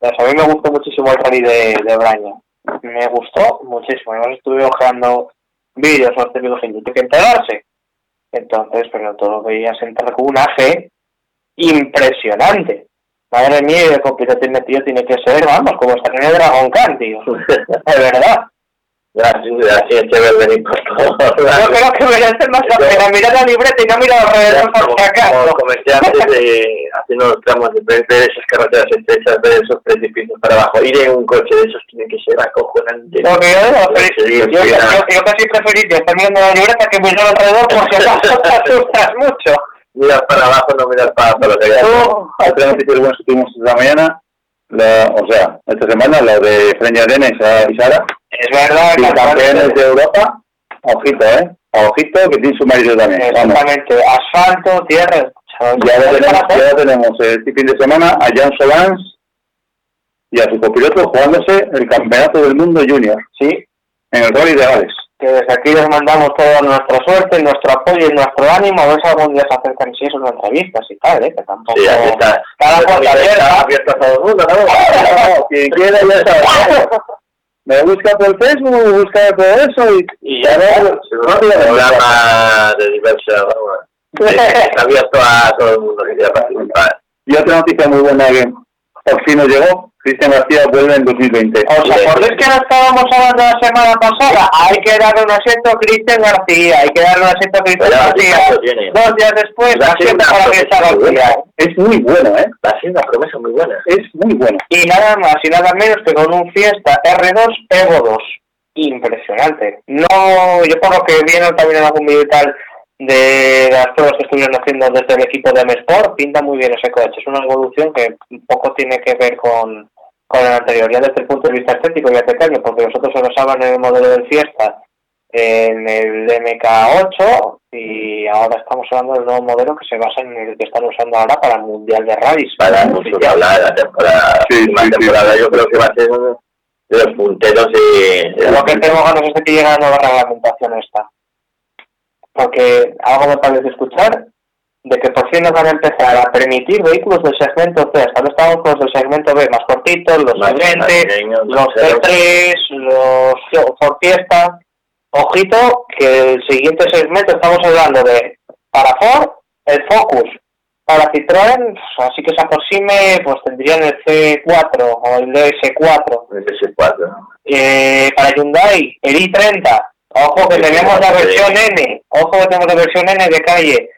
Pues a mí me gustó muchísimo el rally de, de Braña. Me gustó muchísimo. Además estuve ojeando vídeos este vídeos en YouTube que enterarse. Entonces, pero todo veías entrar con una fe impresionante. Madre mía, el compito tiene tío tiene que ser, vamos, como esta de Dragon Khan, tío. De verdad. Así es chévere venir por todo. Yo creo que merece más la pena mirar la libreta y no mirar alrededor por si acaso. Como comerciantes de, haciendo los tramos de ver, ver esas carreteras estrechas, ver esos precipicios para abajo. Ir en un coche de esos tiene que ser acojonante. Yo, digo, Sí, pero- sí, yo, yo, yo- yo casi preferiría estar mirando la libreta que mirar alrededor por si acaso te asustas mucho. Mirar para abajo, no mirar para, para lo que hay. Otra noticia buena que tuvimos esta mañana, la, o sea, esta semana, la de Freña Arenas y Sara, Es verdad, y campeones de. Europa, ojito, ¿eh? Ojito, que tiene su mérito también. Vamos. Exactamente. Asfalto, tierra. Y ahora tenemos, y ahora tenemos este fin de semana a Jan Solans y a su copiloto jugándose el campeonato del mundo junior, Sí, en el Rally de Gales. Que desde aquí les mandamos toda nuestra suerte, nuestro apoyo y nuestro ánimo. A ver si algún día se acercan si eso en entrevistas y tal, ¿eh? Que tampoco... Sí, aquí está. Cada puerta Está abierta. abierto a todo el mundo, ¿no? Quien quiera ya sabe. Me busca por Facebook, busca todo eso y, Y ya ves, es un programa de diversa, está abierto a todo el mundo que quiera participar. Y otra noticia muy buena que por fin nos llegó, Cristian García vuelve en 2020. ¿Os acordáis que no estábamos hablando la semana pasada? Hay que darle un asiento a Cristian García, hay que darle un asiento a Cristian García. Dos días después, Ya asiento para Cristian García. Es muy bueno, ¿eh? Va a ser una promesa muy buena. Es muy bueno. Y nada más y nada menos que con un Fiesta R2 Evo 2. Impresionante. No, yo por lo que vi en- también en algún vídeo y tal de las pruebas que estuvieron haciendo desde el equipo de M-Sport, pinta muy bien ese coche. Es una evolución que poco tiene que ver con, con el anterior, ya desde el punto de vista estético y pequeño, porque nosotros se basaban en el modelo del Fiesta en el MK8 y ahora estamos hablando del nuevo modelo que se basa en el que están usando ahora para el Mundial de Rallys. Para mucho que hablar de la temporada. Sí, sí, sí. temporada yo creo que va a ser uno de los punteros de Lo que tengo ganas es de que llegue la nueva reglamentación esta. Porque algo me parece escuchar de que por fin nos van a empezar a permitir vehículos del segmento C. Hasta ahora estábamos con los del segmento B más cortitos, los siguientes, los ceros. C3, los Ford Fiesta. Ojito que el siguiente segmento estamos hablando de para Ford el Focus, para Citroën, así que se aproxime, pues tendrían el C4 o el DS4. El S4. Eh, para Hyundai, el i30. Ojo que tenemos la versión N. Ojo que tenemos la versión N de calle.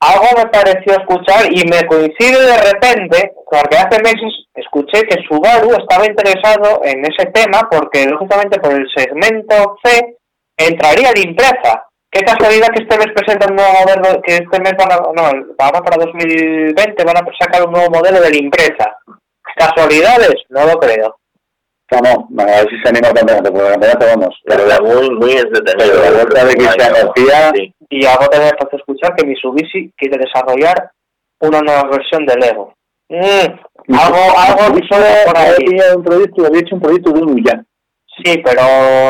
Algo me pareció escuchar y me coincide de repente, porque hace meses escuché que Subaru estaba interesado en ese tema porque lógicamente por el segmento C entraría la impresa. Qué casualidad que este mes presentan un nuevo modelo, que este mes van a, no, para 2020 van a sacar un nuevo modelo de la impresa. ¿Casualidades? No lo creo. No, no, a ver si se anima campeonato, porque campeonato vamos. Pero era muy, muy entretenido. Pero la vuelta de Cristian García- Sí. Y algo también hace escuchar que Mitsubishi quiere desarrollar una nueva versión del Lego. Mm, algo, algo solo por Había ahí. un proyecto, había hecho un proyecto de un ya. Sí, pero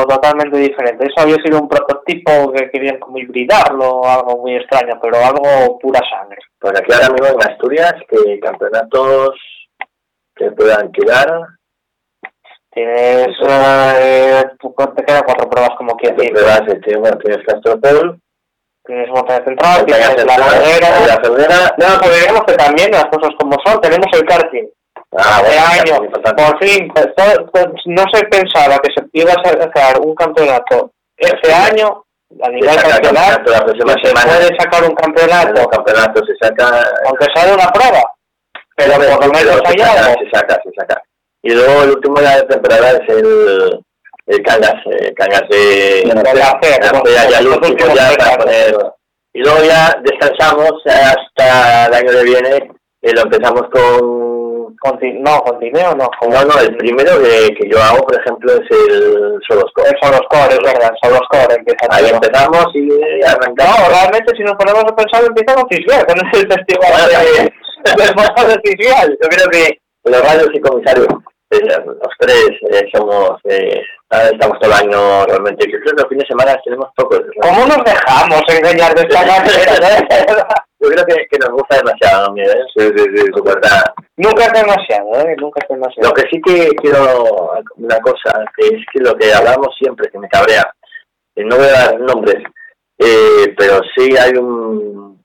totalmente diferente. Eso había sido un prototipo que querían como hibridarlo, algo muy extraño, pero algo pura sangre. Pues aquí ahora mismo en Asturias, que campeonatos que puedan quedar, Tienes, eh, te quedan cuatro pruebas como quieras. pruebas, este, bueno, tienes Castropol, Tienes montaña central, tienes la bandera. la Ferrera, No, pero digamos que también las cosas como son, tenemos el karting. ah, este bueno, año, muy importante. por fin, pues, pues, no se pensaba que se iba a sacar un campeonato este año a nivel nacional, campeonato se puede sacar un campeonato, los campeonatos se saca, aunque sea de una prueba, pero por lo menos hay algo. se saca, se saca. Y luego el último de la temporada es el, el Cangas, eh, Cangas de, Bueno, de bueno, el. Y luego ya descansamos hasta el año que viene y lo empezamos con... Conti- no, Contineo no. Con, No, no, el primero que, que yo hago, por ejemplo, es el Solosco. Son los core, es verdad, son los core. Empieza Ahí empezamos y arrancamos. No, realmente si nos ponemos a pensar empieza con Fiscal, con el festival de, motor de Fiscal. Yo creo que los radios y comisarios, los tres, eh, somos, eh, estamos todo el año realmente. Yo creo que los fines de semana tenemos pocos. ¿no? ¿Cómo nos dejamos engañar de esta manera? Yo creo que, que nos gusta demasiado, ¿no? Sí, sí, sí, su verdad. Nunca es demasiado, ¿eh? Nunca es demasiado. Lo que sí que quiero, una cosa, que es que lo que hablamos siempre, que me cabrea, eh, no voy a dar nombres, eh, pero sí hay un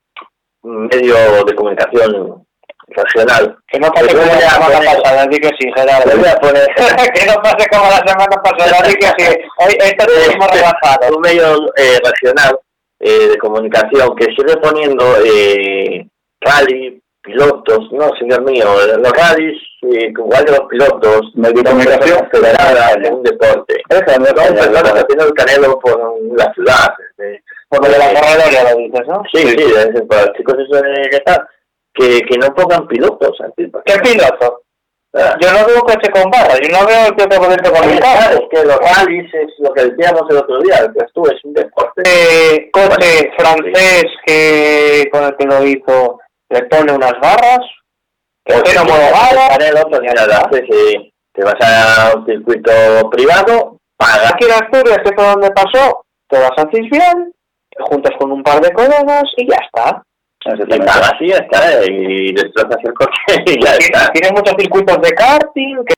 medio de comunicación regional. Que no pase Pues como la semana poner- pasada, di que sí, Gerardo. voy a poner- que no pase como la semana pasada, di que sí. Hoy esto te hemos rebasado. un medio eh, regional eh, de comunicación que sigue poniendo eh, rally, pilotos, no, señor mío, los rallies, eh, igual de los pilotos, de son comunicación federadas en un deporte. Son personas haciendo el canelo por la ciudad. eh, Por lo de la corredora lo dices, ¿no? Sí, sí, es para los chicos eso de que tal, que, que no pongan pilotos. ¿Qué piloto? Ah, Yo no veo coche con barra, yo no veo el que te ponerse con mi Claro, es que los rallies es lo que decíamos el otro día, que tú es un deporte. eh, coche francés que con el que lo hizo le pone unas barras, que Pues pues ya lo haces y te vas a un circuito privado, pagas. Aquí en Asturias, que fue donde pasó, te vas a Cisbian, te juntas con un par de colegas y ya está. Pagas y ya está, y destrozas el coche y ya está. Tienes muchos circuitos de karting, que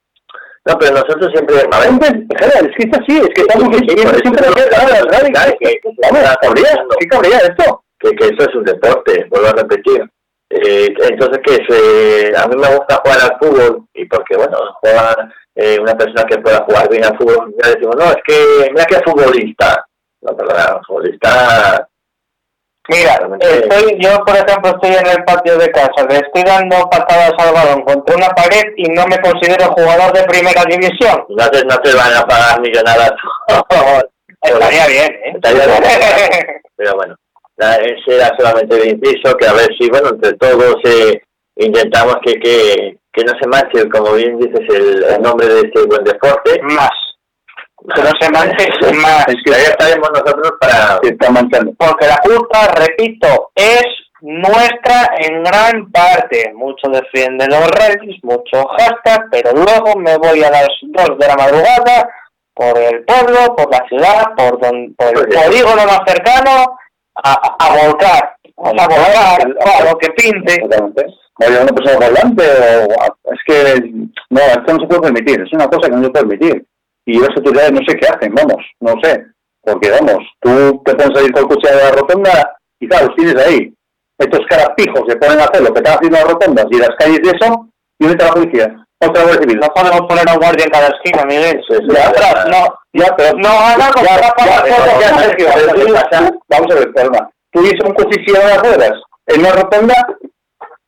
No, pero nosotros siempre... A ver, es que es así, es que estamos siguiendo siempre la qué cabría esto. que, que eso es un deporte, vuelvo a repetir. Eh, entonces, que se, a mí me gusta jugar al fútbol y porque, bueno, juega eh, una persona que pueda jugar bien al fútbol, ya decimos, no, es que, mira que es futbolista. No, pero el futbolista... Mira, estoy, yo por ejemplo estoy en el patio de casa, le estoy dando patadas al balón contra una pared y no me considero jugador de primera división. No te, no te van a pagar millonadas. Estaría bien, ¿eh? Estaría bien. Pero bueno, ese era solamente el inciso, que a ver si, bueno, entre todos eh, intentamos que, que, que no se manche, como bien dices, el, el nombre de este buen deporte. más. No se manche más. Es que ahí estaremos nosotros para... Se está manchando. Porque la culpa, repito, es nuestra en gran parte. Mucho defienden los reyes, mucho hashtag, pero luego me voy a las 2 de la madrugada por el pueblo, por la ciudad, por, don, por el Pues polígono más cercano, a, a, volcar. A volcar, a lo que pinte. Oye, una persona volante o... Es que, no, esto no se puede permitir, es una cosa que no se puede permitir. Y las autoridades no sé qué hacen, vamos, no sé. Porque, vamos, tú te pones a ir con el coche de la rotonda y claro, los tienes ahí. Estos caras pijos se ponen a hacer lo que están haciendo las rotondas y las calles de eso, y ¿dónde está la policía? Otra vez civil. No podemos poner a un guardia en cada esquina, Miguel. Ya, atrás, no, ya, pero No ibas- vamos a ver, perdona. Tú dices un coche sin las ruedas en una rotonda,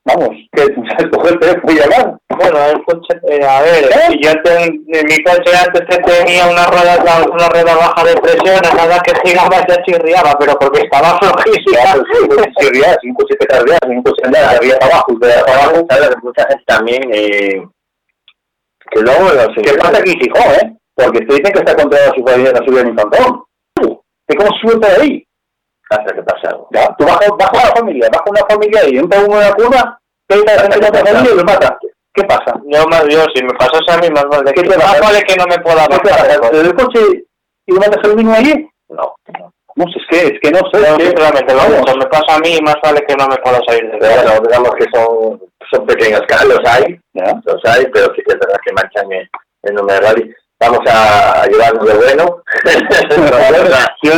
vamos, que sabes coger el teléfono y llamar. Bueno, el coche, eh, a ver, si yo en mi coche antes que tenía una rueda, una rueda baja de presión, nada que giraba ya chirriaba, pero porque estaba flojísima. pues, si un coche se ría, si un coche te cargas, si un coche anda de arriba para abajo, de abajo. ¿sabes? Mucha gente también... Eh, que luego los ¿Qué pasa aquí, hijo, eh? Porque te dicen que está la subida, la subida en Infantón. ¿Qué cómo sube por ahí? Hasta que pasa algo. Ya, tú bajas, bajas la familia, bajas una familia y entra uno en la te dice la gente otra familia y lo mata. ¿Qué pasa? Yo, más, yo, si me pasase a mí, más vale ¿Qué que, te más vale que no me pueda. ¿Desde el coche y lo matas al mismo allí? No. No sé, es que, es que no sé. Que- simplemente lo que me pasa a mí, más vale que no me pueda salir de bueno, digamos que son, son pequeños casos, los hay, los hay, pero sí que es verdad que manchan número de rally. Vamos a, llevarnos de bueno. ¿Qué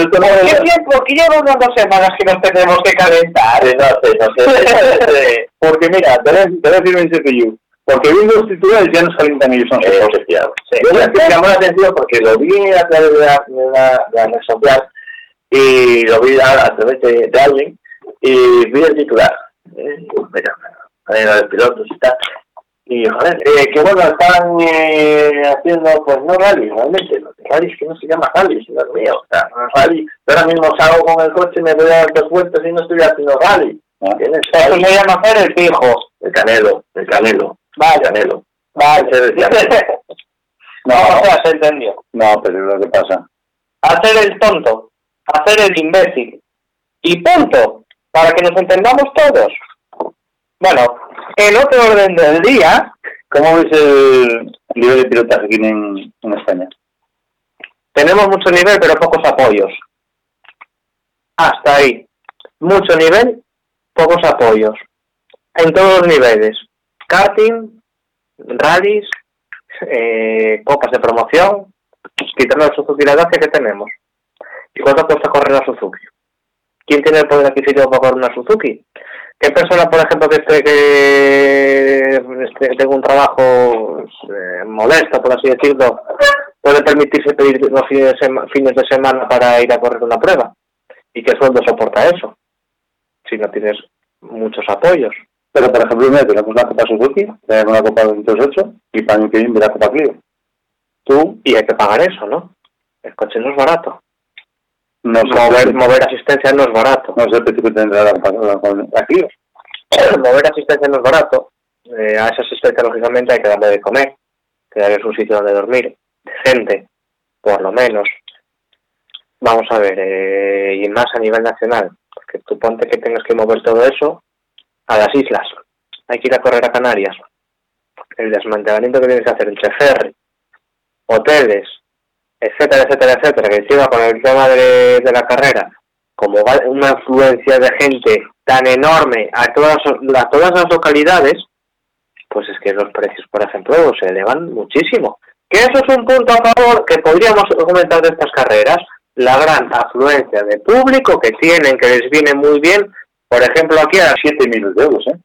tiempo? Que llevamos dos semanas que nos tenemos que calentar. Sí, no sé, no sé. Porque mira, te voy a- decir un CPU. Porque viendo los titulares ya no calientan ellos son Eh, efectivamente. Yo que me llamó la atención porque lo vi a través de la, de la, de la red social y lo vi a, a través de, de alguien y vi el titular. Eh, mira, pilotos y tal. Y joder, eh, que bueno, están eh, haciendo, pues no rally, realmente, los rallies que no se llama rally, sino el mío. O sea, rally. Yo ahora mismo salgo con el coche, me voy a dar dos vueltas y no estoy haciendo rally. Ah. ¿Entiendes? Eso se llama hacer el pijo. El canelo, el canelo, Vale. el canelo. Vale. El canelo. No, o sea, se entendió. No, pero es lo que pasa. Hacer el tonto. Hacer el imbécil. Y punto. Para que nos entendamos todos. Bueno, en otro orden del día, ¿Cómo ves el nivel de pilotaje aquí en, en España? tenemos mucho nivel, pero pocos apoyos. Hasta ahí. Mucho nivel, pocos apoyos. En todos los niveles. Karting, rallies, eh, copas de promoción, quitando el Suzuki la Dacia que tenemos. ¿Y cuánto cuesta correr a Suzuki? ¿Quién tiene el poder adquisitivo para correr una Suzuki? ¿Qué persona, por ejemplo, que, esté, que este, tenga un trabajo eh, modesto, por así decirlo, puede permitirse pedir los fines de, sema- fines de semana para ir a correr una prueba? ¿Y qué sueldo soporta eso? Si no tienes muchos apoyos. Pero, por ejemplo, mira, tenemos la Copa Suzuki, tenemos la Copa 208 y para año que viene la Copa Clio. Tú Y hay que pagar eso, ¿no? El coche no es barato. No Mover, mover asistencia no es barato. no sé el que tendrá la, Clio. mover asistencia no es barato. Eh, a esa asistencia, lógicamente, hay que darle de comer, que darles un sitio donde dormir, decente, por lo menos. Vamos a ver, eh, y más a nivel nacional, porque tú ponte que tengas que mover todo eso a las islas. Hay que ir a correr a Canarias. El desmantelamiento que tienes que hacer entre ferry, hoteles, etcétera, etcétera, etcétera, que encima con el tema de, de la carrera, como va una influencia de gente tan enorme a todas, a todas las localidades, pues es que los precios, por ejemplo, se elevan muchísimo. Que eso es un punto a favor que podríamos comentar de estas carreras, la gran afluencia de público que tienen, que les viene muy bien, por ejemplo, aquí a 7 millones de euros, ¿eh?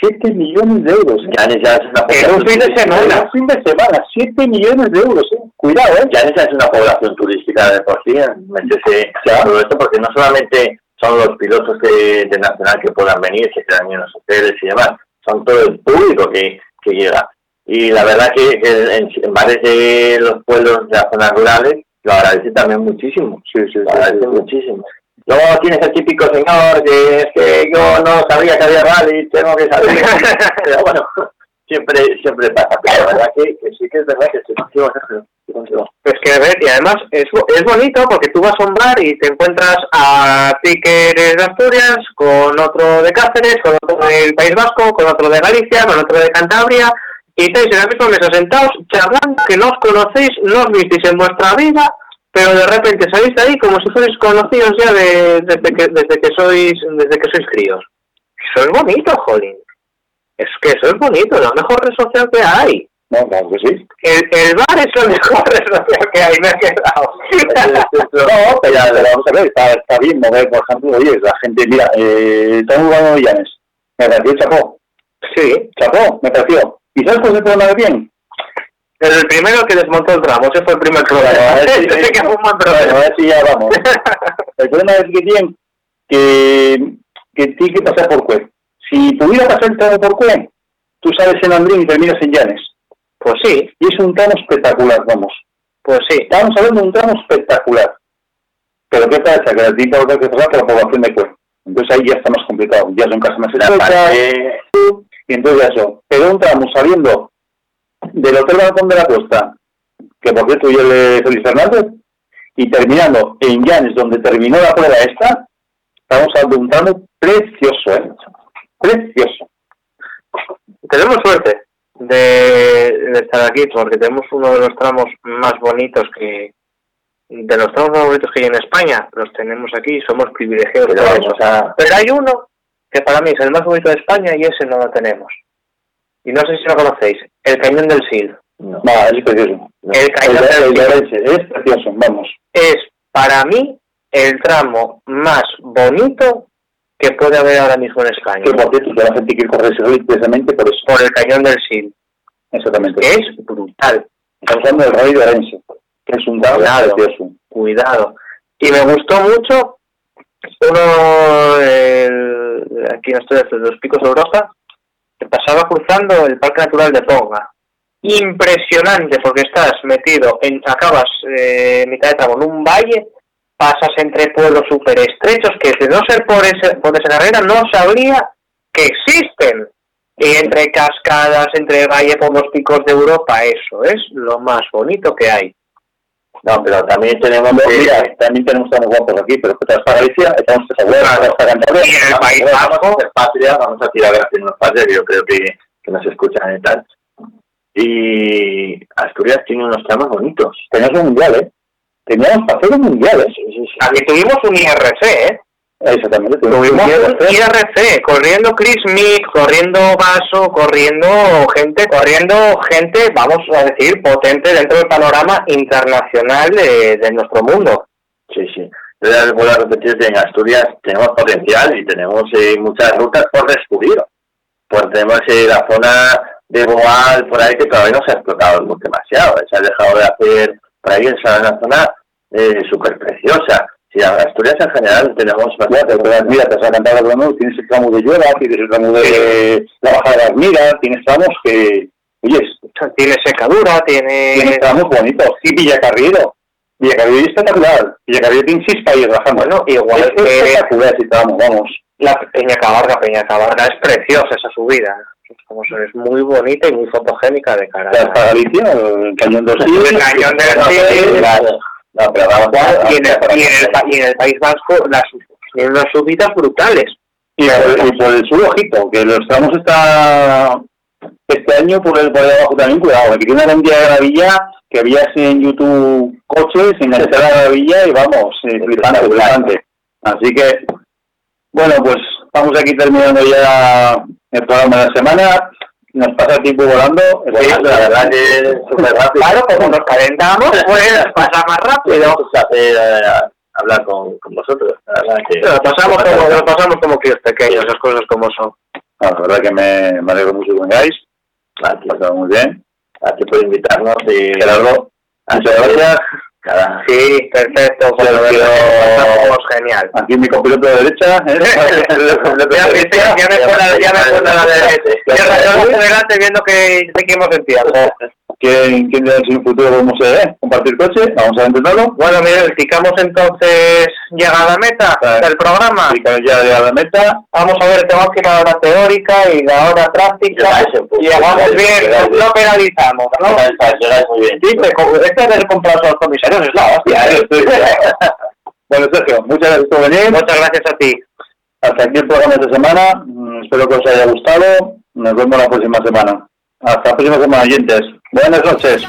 7 millones de euros. ¿eh? Ya ya en un fin de semana. Un fin de semana, 7 millones de euros, ¿eh? Cuidado, ¿eh? Ya esa es una población turística de por sí, meterse todo esto, porque no solamente son los pilotos de, de Nacional que puedan venir, que quedan en los hoteles y demás, son todo el público que, que llega. Y la verdad que en, en bares de los pueblos de las zonas rurales lo agradece también muchísimo. Sí, sí, Lo agradece muchísimo. Luego tienes el típico señor que es que yo no sabía que había rally, tengo que saber. Pero bueno, siempre siempre pasa. Pero la verdad que, sí que es verdad que estoy contigo, Sergio. Pues que ver, y además es, es bonito porque tú vas a un bar y te encuentras a ti que de Asturias, con otro de Cáceres, con otro del País Vasco, con otro de Galicia, con otro de Cantabria, y estáis en la misma mesa sentados charlando que no os conocéis, no os visteis en vuestra vida, pero de repente salís de ahí como si fuerais conocidos ya de- desde, que, desde que sois desde que sois críos. Eso es bonito, jolín. Es que eso es bonito, la mejor red social que hay. No, claro que sí. El, el bar es la mejor red social que hay, me ha quedado. No, pero ya, vamos a ver, está, está bien mover, por ejemplo, oye, la gente, mira, eh, estamos jugando de Llanes. Me pareció chapó, sí, chapó, me pareció. ¿Y sabes por qué lo bien? el primero que desmontó el tramo, ese fue el primer problema. A ver si- Ese que fue un buen Bueno, a problema. ver si ya vamos. El problema es que tienen que, que tiene que pasar por Cue. Si pudiera pasar el tramo por Cue, tú sales en Andrín y terminas en Llanes. Pues sí, Y es un tramo espectacular, vamos. pues sí. Estamos hablando de un tramo espectacular. Pero ¿qué pasa? Que la tiene que por la población de Cue. Entonces ahí ya está más complicado. Ya son casas más estrechas. Y entonces eso. Pero un tramo saliendo del Hotel Balcón de la Costa, que por cierto yo le Félix Fernández, y terminando en Llanes, donde terminó la prueba esta, estamos hablando de un tramo precioso, ¿eh? Precioso. Tenemos suerte de, de estar aquí porque tenemos uno de los tramos más bonitos que de los tramos más bonitos que hay en España los tenemos aquí somos privilegiados Pero, por eso. o sea, pero hay uno que para mí es el más bonito de España y ese no lo tenemos y no sé si lo conocéis el cañón del Sil no. Va, es precioso. el El, cañón de- del el de Sil es precioso, vamos. es para mí el tramo más bonito que puede haber ahora mismo en España Que por cierto, toda la gente quiere correr ese precisamente por eso. por el cañón del Sil Exactamente. que es brutal Estamos hablando del rally de Orense, que es un Claro. precioso. cuidado. Y me gustó mucho uno el, aquí en Asturias, los Picos de Europa, que pasaba cruzando el Parque Natural de Ponga. Impresionante, porque estás metido, en, acabas eh, mitad de tramo en un valle, pasas entre pueblos súper estrechos que de no ser por, ese, por esa carrera no sabría que existen. Y entre cascadas, entre valle por los picos de Europa, eso es lo más bonito que hay. No, pero también tenemos mira, también tenemos tramos guapos aquí, pero que para Galicia, estamos para Cantabria. Y en el País Vamos a Vasco, patria, vamos a tirar a unos padres, yo creo que, que nos escuchan y tal. Y Asturias tiene unos tramos bonitos. Teníamos un mundial, ¿eh? Teníamos para hacer un mundial, ¿eh? aquí tuvimos un IRC, ¿eh? Exactamente. Tuvimos un ¿eh? IRC, corriendo Chris Mick, corriendo Vaso, corriendo gente, corriendo gente, vamos a decir, potente dentro del panorama internacional de, de nuestro mundo. Sí, sí. ya vuelvo a repetir que en Asturias tenemos potencial y tenemos eh, muchas rutas por descubrir. Pues tenemos eh, la zona de Boal por ahí que todavía no se ha explotado demasiado. Se ha dejado de hacer por ahí, es una zona eh, súper preciosa. Si en Asturias en general tenemos bastante... Pero mira, te has cantado hablando, tienes el tramo de Llora, tienes el tramo de la Baja de las Miras, tienes tramos que, oye, Tiene secadura, tiene... tienes tramos bonitos. Y Villacarriero. Villacarriero es espectacular. Villacarriero tiene seis calles bajando. Bueno, igual es que- espectacular ese tramo, vamos. La Peña Cabarga, Peña Cabarga es preciosa esa subida. Es, como, se- es muy bonita y muy fotogénica de cara. Hasta Galicia, el Cañón dos Ríos. El Cañón de los Ríos. Claro. No, pero vamos a- Y en, el, y, en el, pa- y en el País Vasco las, tiene unas subidas brutales. Y por, y por el sur, ojito, que los tramos está este año por el por ahí abajo también, cuidado, que tiene una cantidad de gravilla que veías en YouTube coches enganchar la gravilla y vamos, eh, flipante, flipante. Así que, bueno, pues estamos aquí terminando ya el programa de la semana. Nos pasa el tiempo volando. Sí, la verdad que es súper rápido. Claro, como nos calentamos, pues pasa más rápido. Pues hacer, eh, hablar con, con vosotros. La verdad que... Lo pasamos como, lo pasamos como críos pequeños, las cosas como son. Ah, la verdad que me, me alegro mucho que vengáis. Ti, Pasado muy bien. ti por invitarnos y... Gerardo, muchas gracias. Cada... Sí, perfecto, Sí, la pero- que pasamos genial. Aquí mi copiloto de derecha. ¿eh? Ya, viste, ya me la, ya me fue la derecha. Ya me fue adelante viendo que seguimos en tiempo. ¿Quién, quién en un futuro podemos eh, compartir coche? Vamos a intentarlo. Bueno, Miguel, picamos entonces llegada a meta del programa. Con ya de la meta. Vamos a ver, tengo que ir a la hora teórica y la hora práctica. Y vamos ya, bien, no penalizamos, ¿no? Llegáis muy bien. Sí, este de comprar a los comisarios la hostia. Bueno, Sergio, muchas gracias por venir. Muchas gracias a ti. Hasta aquí el programa de esta semana. Mm, Espero que os haya gustado. Nos vemos la próxima semana. Hasta la próxima semana, oyentes. Buenas noches.